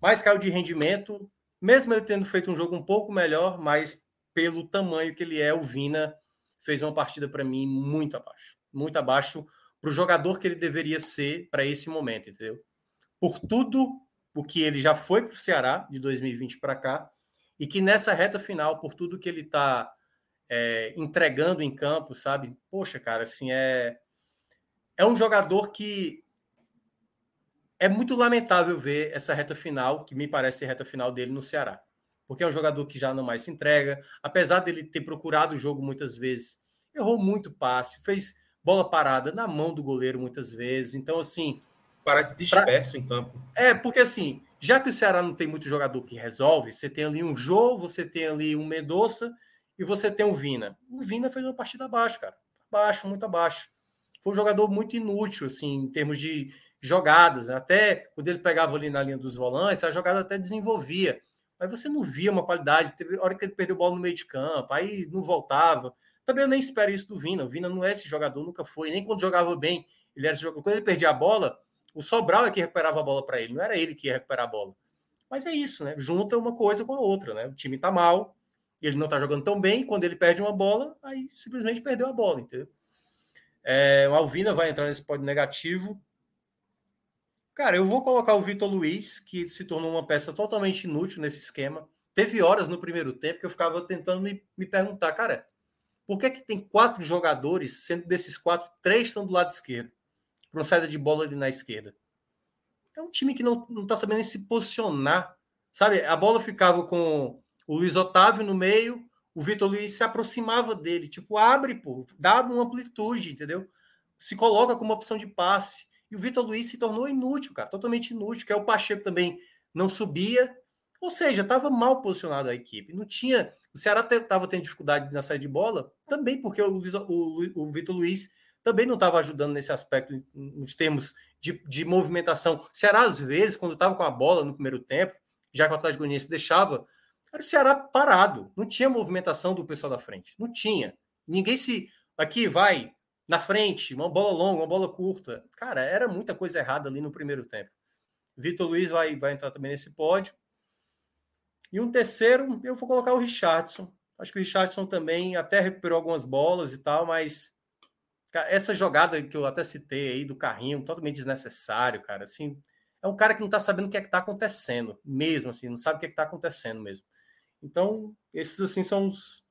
mais caiu de rendimento, mesmo ele tendo feito um jogo um pouco melhor, mas pelo tamanho que ele é, o Vina fez uma partida para mim muito abaixo. Muito abaixo para o jogador que ele deveria ser para esse momento, entendeu? Por tudo o que ele já foi para o Ceará de 2020 para cá, e que nessa reta final, por tudo que ele está é, entregando em campo, sabe? Poxa, cara, assim, é, é um jogador que é muito lamentável ver essa reta final, que me parece ser reta final dele no Ceará. Porque é um jogador que já não mais se entrega, apesar dele ter procurado o jogo muitas vezes, errou muito passe, fez bola parada na mão do goleiro muitas vezes. Então, assim. Parece disperso pra... em campo. É, porque assim, já que o Ceará não tem muito jogador que resolve, você tem ali um Jô, você tem ali um Medoça e você tem o Vina. O Vina fez uma partida abaixo, cara. Abaixo, muito abaixo. Foi um jogador muito inútil, assim, em termos de, jogadas. Até quando ele pegava ali na linha dos volantes, a jogada até desenvolvia. Aí você não via uma qualidade. Teve hora que ele perdeu bola no meio de campo, aí não voltava. Também eu nem espero isso do Vina. O Vina não é esse jogador, nunca foi. Nem quando jogava bem, ele era esse jogador. Quando ele perdia a bola, o Sobral é que recuperava a bola para ele, não era ele que ia recuperar a bola. Mas é isso, né? Junta uma coisa com a outra, né? O time tá mal, ele não tá jogando tão bem. Quando ele perde uma bola, aí simplesmente perdeu a bola, entendeu? É, o Alvina vai entrar nesse pódio negativo. Cara, eu vou colocar o Vitor Luiz, que se tornou uma peça totalmente inútil nesse esquema. Teve horas no primeiro tempo que eu ficava tentando me, me perguntar, cara, por que, que tem quatro jogadores, sendo desses quatro, três estão do lado esquerdo, para uma saída de bola ali na esquerda? É um time que não, não tá sabendo se posicionar. Sabe, a bola ficava com o Luiz Otávio no meio, o Vitor Luiz se aproximava dele, tipo, abre, pô, dá uma amplitude, entendeu? Se coloca como opção de passe. E o Vitor Luiz se tornou inútil, cara, totalmente inútil, que é o Pacheco também não subia, ou seja, estava mal posicionado a equipe. Não tinha. O Ceará estava tendo dificuldade na saída de bola, também porque o, Luiz, o, o Vitor Luiz também não estava ajudando nesse aspecto, nos termos de, de movimentação. O Ceará, às vezes, quando estava com a bola no primeiro tempo, já que o Atlético Goianiense deixava, era o Ceará parado. Não tinha movimentação do pessoal da frente. Não tinha. Ninguém se. Aqui vai, na frente, uma bola longa, uma bola curta. Cara, era muita coisa errada ali no primeiro tempo. Vitor Luiz vai, vai entrar também nesse pódio. E um terceiro, eu vou colocar o Richardson. Acho que o Richardson também até recuperou algumas bolas e tal, mas cara, essa jogada que eu até citei aí do carrinho, totalmente desnecessário, cara. Assim, é um cara que não tá sabendo o que é que tá acontecendo, mesmo assim, não sabe o que é que tá acontecendo mesmo. Então, esses assim são os.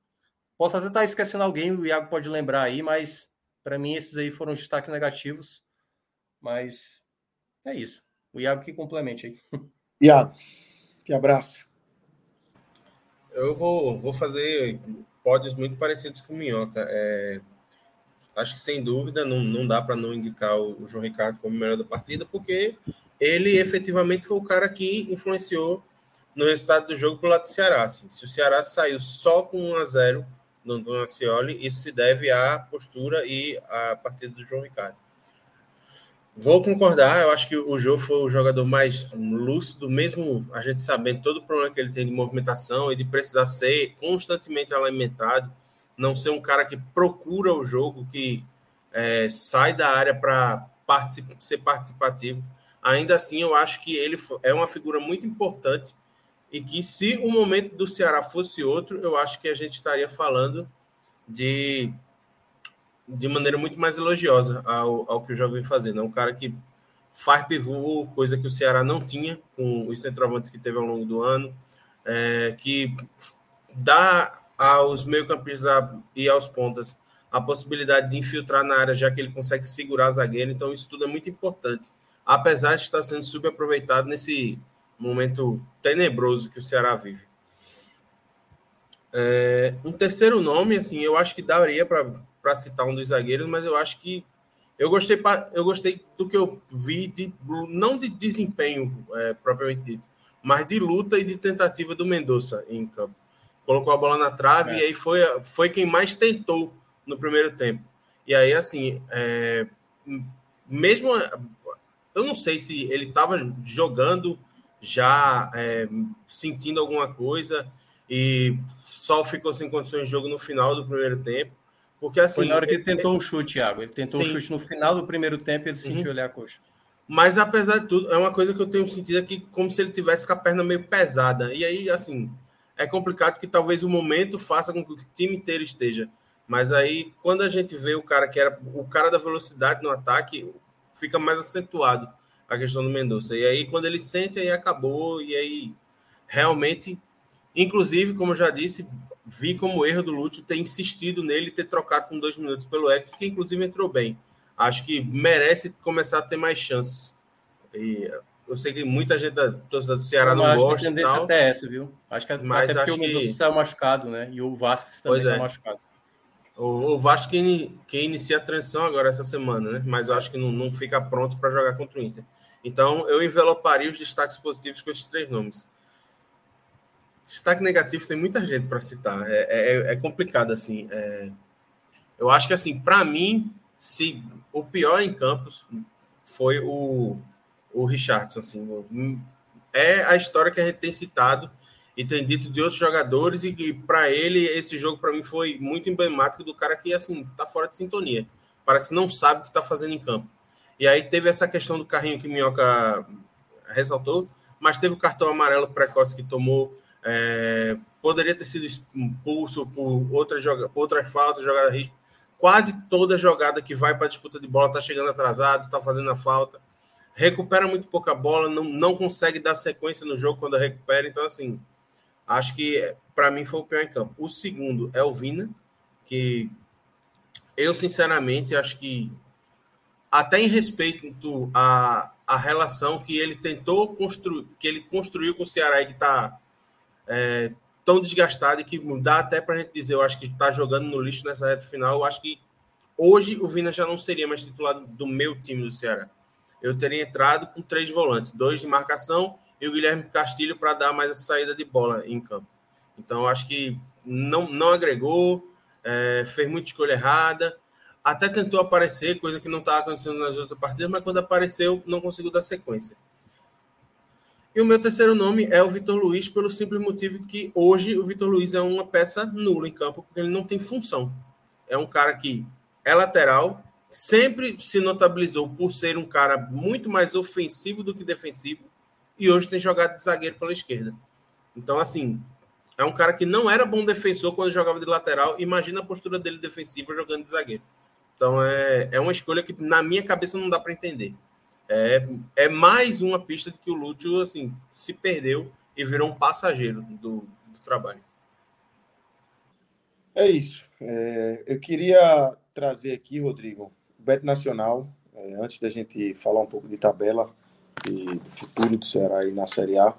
Posso até estar tá esquecendo alguém, o Iago pode lembrar aí, mas para mim esses aí foram os destaques negativos. Mas é isso. O Iago que complemente aí. Iago, te abraço. Eu vou, vou fazer pódios muito parecidos com o Minhoca. É, acho que sem dúvida não, não dá para não indicar o, o João Ricardo como melhor da partida, porque ele efetivamente foi o cara que influenciou no resultado do jogo pelo lado do Ceará. Assim. Se o Ceará saiu só com 1 a 0 no Donacioli, isso se deve à postura e à partida do João Ricardo. Vou concordar, eu acho que o João foi o jogador mais lúcido, mesmo a gente sabendo todo o problema que ele tem de movimentação e de precisar ser constantemente alimentado, não ser um cara que procura o jogo, que é, sai da área para particip ser participativo. Ainda assim, eu acho que ele é uma figura muito importante e que se o momento do Ceará fosse outro, eu acho que a gente estaria falando de, de maneira muito mais elogiosa ao, ao que o jogo vem fazendo. É um cara que faz pivô, coisa que o Ceará não tinha com os centroavantes que teve ao longo do ano, é, que dá aos meio-campistas e aos pontas a possibilidade de infiltrar na área, já que ele consegue segurar a zagueira. Então, isso tudo é muito importante, apesar de estar sendo subaproveitado nesse momento tenebroso que o Ceará vive. É, um terceiro nome, assim, eu acho que daria para citar um dos zagueiros, mas eu acho que eu gostei, eu gostei do que eu vi, de, não de desempenho é, propriamente dito, mas de luta e de tentativa do Mendonça em campo. Colocou a bola na trave é. e aí foi, foi quem mais tentou no primeiro tempo. E aí, assim, é, mesmo. Eu não sei se ele estava jogando já é, sentindo alguma coisa e só ficou sem condições de jogo no final do primeiro tempo. Porque assim. Foi na hora que ele, ele tentou o chute, Thiago. Ele tentou o chute no final do primeiro tempo e ele sentiu uhum. olhar a coxa. Mas apesar de tudo, é uma coisa que eu tenho sentido aqui como se ele tivesse com a perna meio pesada. E aí, assim, é complicado que talvez o momento faça com que o time inteiro esteja. Mas aí, quando a gente vê o cara que era o cara da velocidade no ataque, fica mais acentuado a questão do Mendonça. E aí, quando ele sente, aí acabou. E aí, realmente, inclusive, como eu já disse, vi como erro do Lúcio ter insistido nele ter trocado com dois minutos pelo Eric, que inclusive entrou bem. Acho que merece começar a ter mais chances. E eu sei que muita gente da torcida do Ceará não, não gosta. Acho que a tendência tal, até essa, viu? Acho que mas até porque o Mendonça que... saiu machucado, né? E o Vasquez também está é. machucado. O, o Vasco que, que inicia a transição agora essa semana, né? Mas eu acho que não, não fica pronto para jogar contra o Inter. Então, eu enveloparia os destaques positivos com esses três nomes. Destaque negativo tem muita gente para citar. É, é, é, complicado, assim. É... Eu acho que, assim, para mim, se o pior em campos foi o, o Richardson. Assim, é a história que a gente tem citado e tem dito de outros jogadores e que para ele esse jogo para mim foi muito emblemático do cara que assim tá fora de sintonia. Parece que não sabe o que está fazendo em campo. E aí teve essa questão do carrinho que Minhoca ressaltou, mas teve o cartão amarelo precoce que tomou. É, poderia ter sido expulso por outra, joga, outra falta, jogada risco. Quase toda jogada que vai para a disputa de bola está chegando atrasado, está fazendo a falta. Recupera muito pouca bola, não, não consegue dar sequência no jogo quando recupera. Então, assim, acho que para mim foi o pior em campo. O segundo é o Vina, que eu, sinceramente, acho que até em respeito à, à relação que ele tentou construir, que ele construiu com o Ceará e que está é, tão desgastado e que dá até para a gente dizer, eu acho que está jogando no lixo nessa reta final. Eu acho que hoje o Vina já não seria mais titular do meu time do Ceará. Eu teria entrado com três volantes, dois de marcação e o Guilherme Castilho para dar mais essa saída de bola em campo. Então, acho que não, não agregou, é, fez muita escolha errada, até tentou aparecer, coisa que não estava acontecendo nas outras partidas, mas quando apareceu, não conseguiu dar sequência. E o meu terceiro nome é o Vitor Luiz, pelo simples motivo que hoje o Vitor Luiz é uma peça nula em campo, porque ele não tem função. É um cara que é lateral, sempre se notabilizou por ser um cara muito mais ofensivo do que defensivo, e hoje tem jogado de zagueiro pela esquerda. Então, assim, é um cara que não era bom defensor quando jogava de lateral. Imagina a postura dele defensiva jogando de zagueiro. Então é, é uma escolha que na minha cabeça não dá para entender. É, é mais uma pista de que o Lúcio assim, se perdeu e virou um passageiro do, do trabalho. É isso. É, eu queria trazer aqui, Rodrigo, o Bet Nacional, é, antes da gente falar um pouco de tabela e do futuro do Ceará aí na Série A.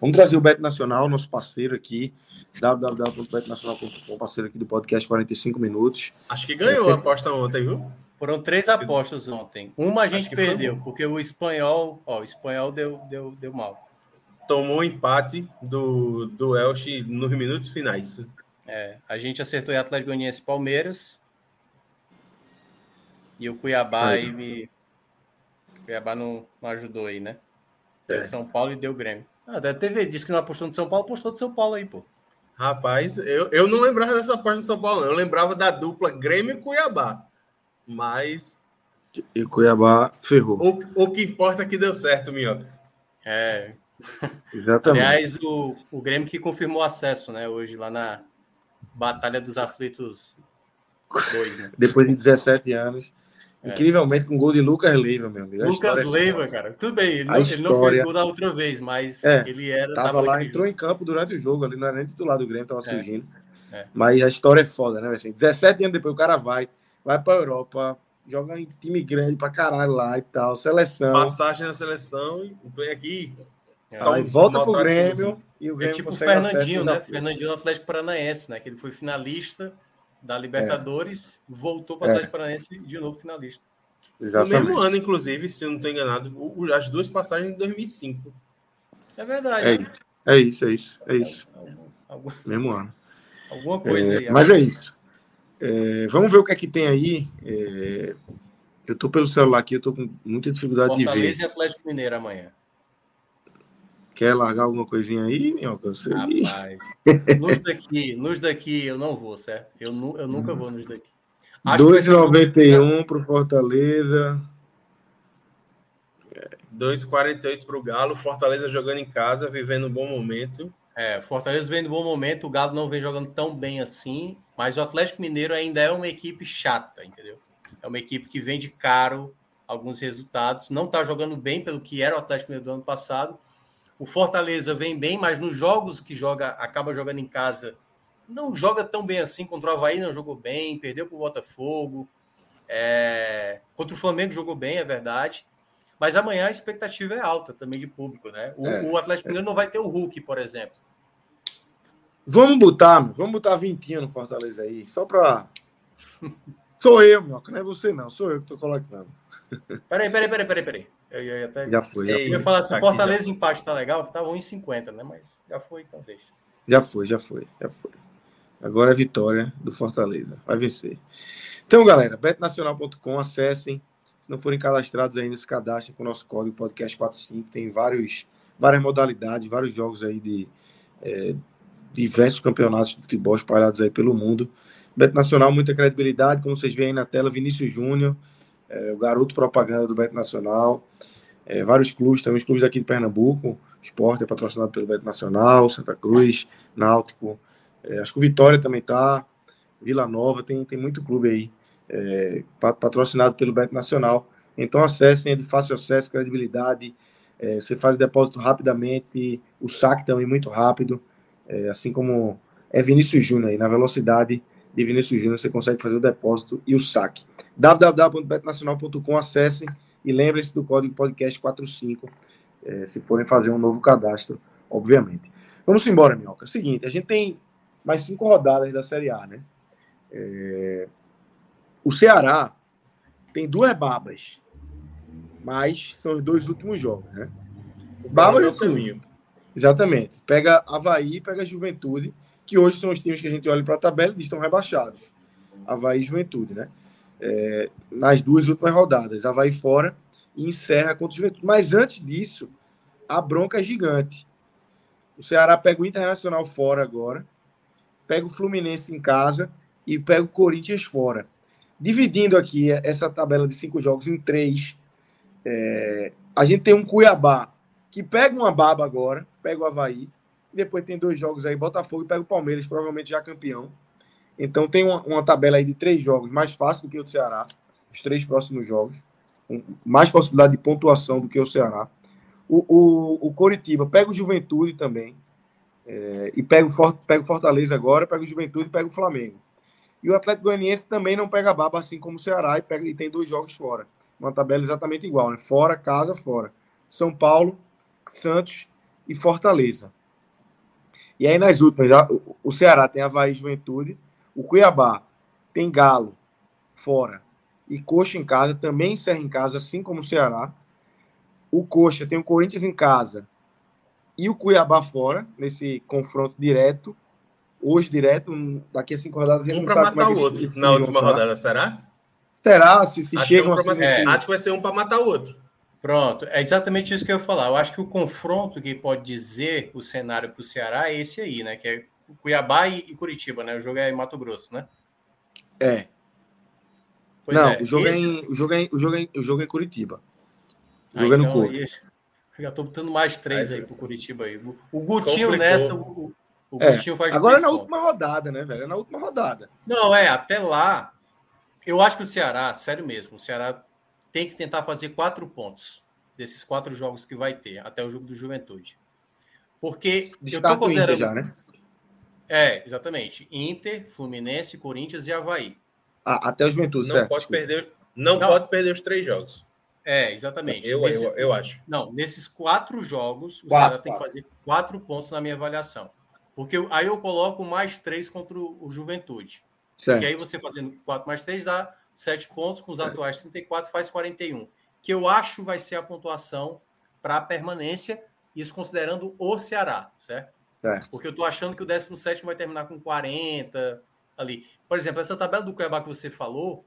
Vamos trazer o Bet Nacional, nosso parceiro aqui, www.betnacional.com, parceiro aqui do podcast 45 minutos. Acho que ganhou a aposta ontem, viu? Foram três apostas ontem. Uma a gente perdeu, porque o espanhol, ó, o espanhol deu, deu, deu mal. Tomou um empate do, do Elche nos minutos finais. É, a gente acertou em Atlético Goianiense Palmeiras. E o Cuiabá e me... O Cuiabá não, não ajudou aí, né? É. São Paulo e deu Grêmio. Ah, da TV disse que não apostou no São Paulo, apostou do São Paulo aí, pô. Rapaz, eu, eu não lembrava dessa aposta do São Paulo, não. Eu lembrava da dupla Grêmio e Cuiabá. Mas. E Cuiabá ferrou. O, o que importa é que deu certo, Minhoca. É. Exatamente. Aliás, o, o Grêmio que confirmou acesso, né, hoje, lá na Batalha dos Aflitos 2, né? Depois de 17 anos. É. Incrivelmente com gol de Lucas Leiva, meu amigo. Lucas Leiva, cara. Tudo bem, ele não, história... ele não, fez gol da outra vez, mas é, ele era. Tava lá, entrou jogo. em campo durante o jogo, ali não era nem titular do Grêmio, tava é. surgindo. É. Mas a história é foda, né? Assim, 17 anos depois o cara vai, vai pra Europa, joga em time grande pra caralho lá e tal, seleção. Passagem na seleção e vem aqui. Então, aí volta pro Grêmio e o é Grêmio é tipo o Fernandinho, né? Fernandinho do Atlético Paranaense, né? Que ele foi finalista da Libertadores, é. voltou para o Atlético Paranaense de novo finalista. Exatamente. No mesmo ano, inclusive, se eu não estou enganado, as duas passagens em 2005. É verdade. É, né? isso, é isso, é isso. É isso. Algum, mesmo ano. Alguma coisa é, aí. Mas é isso. É, vamos ver o que é que tem aí. É, eu estou pelo celular aqui, eu estou com muita dificuldade Fortaleza de ver. Fortaleza e Atlético Mineiro amanhã. Quer largar alguma coisinha aí, Minhoca? Você... Rapaz, nos daqui, nos daqui eu não vou, certo? Eu, nu, eu nunca vou nos daqui. 2,91 para o Fortaleza. 2,48 para o Galo. Fortaleza jogando em casa, vivendo um bom momento. É, Fortaleza vem um bom momento. O Galo não vem jogando tão bem assim. Mas o Atlético Mineiro ainda é uma equipe chata, entendeu? É uma equipe que vende caro alguns resultados. Não está jogando bem pelo que era o Atlético Mineiro do ano passado o Fortaleza vem bem, mas nos jogos que joga, acaba jogando em casa, não joga tão bem assim. Contra o Havaí não jogou bem, perdeu para o Botafogo. É... Contra o Flamengo jogou bem, é verdade. Mas amanhã a expectativa é alta também de público, né? O, é, o Atlético Mineiro é. não vai ter o Hulk, por exemplo. Vamos botar, vamos botar vintinho no Fortaleza aí, só para. sou eu, meu, não é você não, sou eu que estou colocando. Peraí, peraí, peraí, peraí, peraí. Eu ia até. Já foi. Já eu ia falar assim: Fortaleza já... empate tá legal, tá 1,50, né? Mas já foi, então deixa. Já foi, já foi, já foi. Agora é vitória do Fortaleza. Vai vencer. Então, galera, betnacional.com, acessem. Se não forem cadastrados ainda, se cadastrem com o nosso código podcast45. Tem vários, várias modalidades, vários jogos aí de, é, diversos campeonatos de futebol espalhados aí pelo mundo. Beto Nacional, muita credibilidade, como vocês veem aí na tela, Vinícius Júnior, é, o garoto propaganda do Beto Nacional, é, vários clubes, também os clubes daqui de Pernambuco, Sport é patrocinado pelo Beto Nacional, Santa Cruz, Náutico, é, acho que o Vitória também tá, Vila Nova, tem, tem muito clube aí é, patrocinado pelo Beto Nacional. Então acessem, é de fácil acesso, credibilidade, é, você faz depósito rapidamente, o saque também muito rápido, é, assim como é Vinícius Júnior aí, na velocidade de Vinícius Júnior você consegue fazer o depósito e o saque. www.betnacional.com, acessem e lembrem-se do código podcast 45, é, se forem fazer um novo cadastro, obviamente. Vamos embora, Minhoca. Seguinte, a gente tem mais cinco rodadas da Série A, né? É... O Ceará tem duas babas mas são os dois últimos jogos, né? O Baba é o caminho. Exatamente. Pega Havaí, pega Juventude, que hoje são os times que a gente olha para a tabela e estão rebaixados. Havaí e Juventude, né? É, nas duas últimas rodadas. Havaí fora e encerra contra o Juventude. Mas antes disso, a bronca é gigante. O Ceará pega o Internacional fora agora, pega o Fluminense em casa e pega o Corinthians fora. Dividindo aqui essa tabela de cinco jogos em três, é, a gente tem um Cuiabá que pega uma baba agora, pega o Havaí, depois tem dois jogos aí, Botafogo e pega o Palmeiras, provavelmente já campeão. Então tem uma, uma, tabela aí de três jogos mais fácil do que o do Ceará, os três próximos jogos, com mais possibilidade de pontuação do que o Ceará. O, o, o Coritiba pega o Juventude também, é, e pega o, pega o Fortaleza agora, pega o Juventude e pega o Flamengo. E o Atlético Goianiense também não pega baba, assim como o Ceará, e, pega, e tem dois jogos fora uma tabela exatamente igual, né? Fora, casa, fora. São Paulo, Santos e Fortaleza. E aí nas últimas, o Ceará tem Havaí Juventude, o Cuiabá tem Galo fora e Coxa em casa, também encerra em casa, assim como o Ceará. O Coxa tem o Corinthians em casa e o Cuiabá fora, nesse confronto direto. Hoje, direto, daqui a cinco rodadas. Um para matar é o outro na última rodada, será? Será? Se, se acho chegam que, um é, acho que vai ser um para matar o outro. Pronto, é exatamente isso que eu ia falar. Eu acho que o confronto que pode dizer o cenário para o Ceará é esse aí, né? Que é Cuiabá e, Curitiba, né? O jogo é em Mato Grosso, né? É. Pois Não, é, o, jogo esse... é em, o, jogo é em, o, jogo é em, o jogo é em Curitiba. O jogo ah, é no então, Couto. Já tô botando mais três aí, aí pro Curitiba aí. O Gutinho Complicou. nessa, o, o é. Gutinho faz Agora é na pontos. última rodada, né, velho? É na última rodada. Não, é, até lá eu acho que o Ceará, sério mesmo, o Ceará tem que tentar fazer quatro pontos desses quatro jogos que vai ter, até o jogo do Juventude. Porque eu tô considerando. Já, né? É, exatamente. Inter, Fluminense, Corinthians e Havaí. Ah, até o Juventude, não certo. Pode perder, não, não, pode perder os três jogos. É, exatamente. Eu, Nesse, eu, eu, acho. Não, nesses quatro jogos, o quatro, Ceará tem que fazer quatro pontos na minha avaliação. Porque aí eu coloco mais três contra o Juventude. Certo. Que aí você fazendo 4 mais 3 dá 7 pontos, com os certo. atuais 34 faz 41. Que eu acho vai ser a pontuação para a permanência, isso considerando o Ceará, certo? certo? Porque eu estou achando que o 17 vai terminar com 40 ali. Por exemplo, essa tabela do Cuiabá que você falou,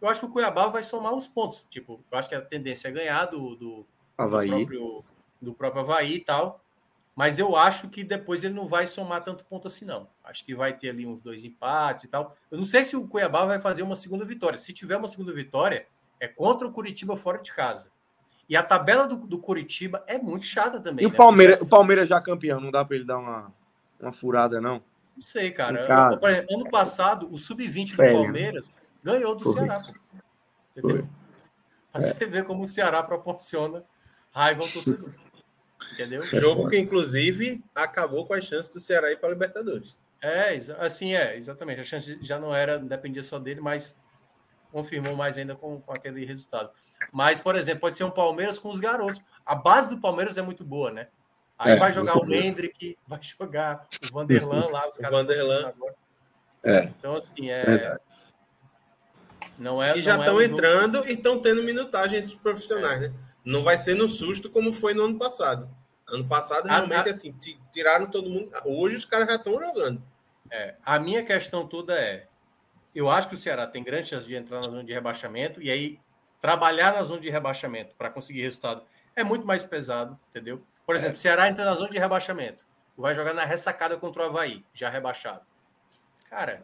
eu acho que o Cuiabá vai somar os pontos. Tipo, eu acho que a tendência é ganhar do, do, Havaí. do, próprio, do próprio Havaí e tal. Mas eu acho que depois ele não vai somar tanto ponto assim, não. Acho que vai ter ali uns dois empates e tal. Eu não sei se o Cuiabá vai fazer uma segunda vitória. Se tiver uma segunda vitória, é contra o Curitiba fora de casa. E a tabela do, do Curitiba é muito chata também. E né? o Palmeiras, o Palmeiras já campeão, não dá para ele dar uma, uma furada, não? Não sei, cara. Eu, ano passado, o sub-20 do Palmeiras ganhou do Foi. Ceará. Entendeu? Pra é. você ver como o Ceará proporciona raiva ao torcedor. Entendeu? Jogo que, inclusive, acabou com as chances do Ceará ir para a Libertadores. É, assim é, exatamente. A chance já não era, não dependia só dele, mas confirmou mais ainda com, com, aquele resultado. Mas, por exemplo, pode ser um Palmeiras com os garotos. A base do Palmeiras é muito boa, né? Aí é, vai jogar o Hendrick, vai jogar o Vanderlan lá, os caras. Vanderlan. Agora. É. Então, assim, é. Não é. E já estão é entrando jogo... e estão tendo minutagem entre os profissionais, é. né? Não vai ser no susto como foi no ano passado. Ano passado, realmente, a, assim, tiraram todo mundo. Hoje os caras já estão jogando. É, a minha questão toda é: eu acho que o Ceará tem grande chance de entrar na zona de rebaixamento, e aí trabalhar na zona de rebaixamento para conseguir resultado é muito mais pesado, entendeu? Por exemplo, é. Ceará entra na zona de rebaixamento. vai jogar na ressacada contra o Havaí, já rebaixado. Cara,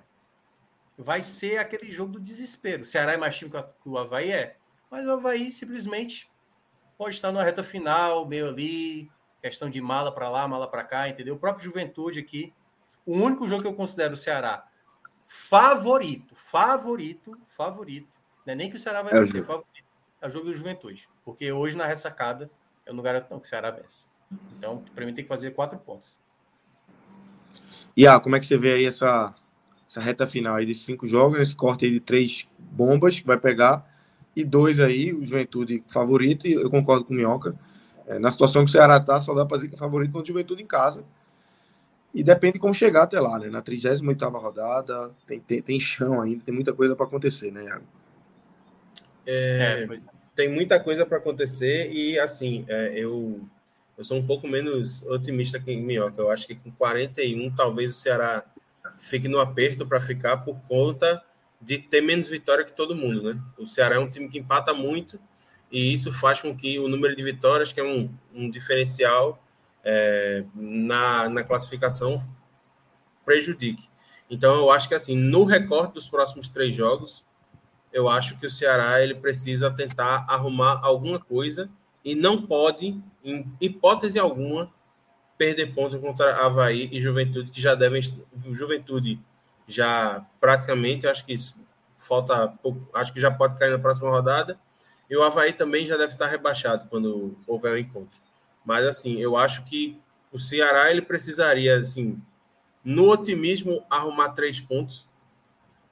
vai ser aquele jogo do desespero. O Ceará é mais time que o Havaí é, mas o Havaí simplesmente pode estar numa reta final, meio ali, questão de mala para lá, mala para cá, entendeu? O próprio Juventude aqui. O único jogo que eu considero o Ceará favorito, favorito, favorito, não é nem que o Ceará vai é vencer, favorito, é o jogo do Juventude. Porque hoje na ressacada eu não garanto não que o Ceará vence. Então, para mim tem que fazer quatro pontos. E ah, como é que você vê aí essa, essa reta final aí de cinco jogos, esse corte aí de três bombas que vai pegar e dois aí, o Juventude favorito, e eu concordo com o Minhoca. É, na situação que o Ceará tá, só dá para dizer que é favorito com o Juventude em casa. E depende de como chegar até lá, né? Na 38 rodada, tem, tem, tem chão ainda, tem muita coisa para acontecer, né, Iago? É, é, tem muita coisa para acontecer e, assim, é, eu, eu sou um pouco menos otimista que o Minhoca. Eu acho que com 41, talvez o Ceará fique no aperto para ficar por conta de ter menos vitória que todo mundo, né? O Ceará é um time que empata muito e isso faz com que o número de vitórias, que é um, um diferencial é, na, na classificação, prejudique. Então, eu acho que, assim, no recorte dos próximos três jogos, eu acho que o Ceará ele precisa tentar arrumar alguma coisa e não pode, em hipótese alguma, perder pontos contra Havaí e Juventude, que já devem. Juventude já praticamente, acho que falta acho que já pode cair na próxima rodada. E o Havaí também já deve estar rebaixado quando houver o um encontro. Mas assim, eu acho que o Ceará ele precisaria, assim, no otimismo, arrumar três pontos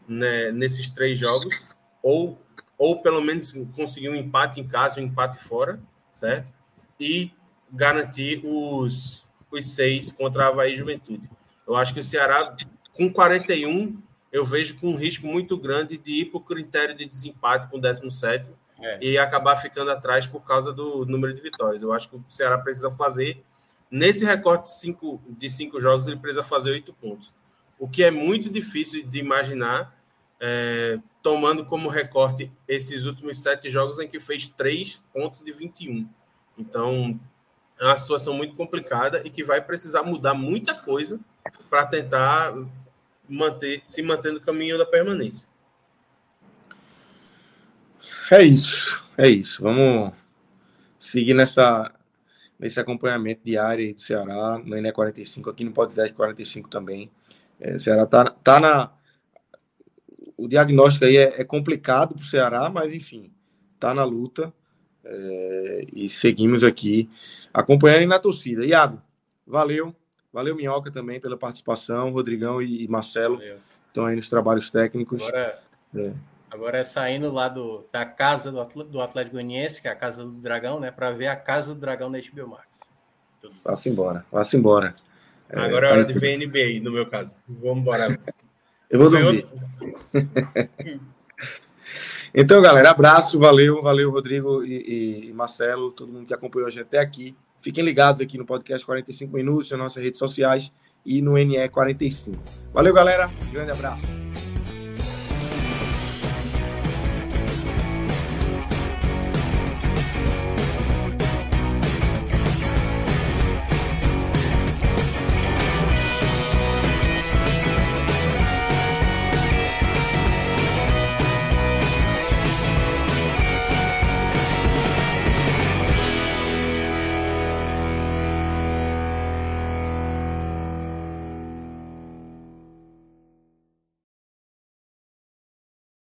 né, nesses três jogos, ou, ou pelo menos conseguir um empate em casa, um empate fora, certo? E garantir os, os seis contra a Havaí Juventude. Eu acho que o Ceará com 41, eu vejo com um risco muito grande de ir para o critério de desempate com o 17 é. e acabar ficando atrás por causa do número de vitórias. Eu acho que o Ceará precisa fazer, nesse recorte cinco, de cinco jogos, ele precisa fazer oito pontos. O que é muito difícil de imaginar, é, tomando como recorte esses últimos sete jogos em que fez três pontos de 21. Então, é uma situação muito complicada e que vai precisar mudar muita coisa para tentar manter, se manter no caminho da permanência. É isso, é isso. Vamos seguir nessa, nesse acompanhamento diário do Ceará, no ENE 45, aqui no Podcast 45 também. É, o Ceará tá, tá na. O diagnóstico aí é, é complicado para o Ceará, mas enfim, tá na luta. É, e seguimos aqui acompanhando e na torcida. Iago, valeu. Valeu, Minhoca, também pela participação. Rodrigão e Marcelo Valeu. estão aí nos trabalhos técnicos. Agora é, agora é saindo lá do, da casa do, do Atlético Goianiense, que é a casa do Dragão, né? Para ver a casa do Dragão da HBO Max. Vá-se embora, vá-se embora. É, agora é, é hora de ver NBA, no meu caso. Vamos embora. Eu vou dormir. então, galera, abraço, valeu, valeu, Rodrigo e, e Marcelo, todo mundo que acompanhou a gente até aqui. Fiquem ligados aqui no podcast 45 Minutos, nas nossas redes sociais e no NE 45. Valeu, galera. grande abraço.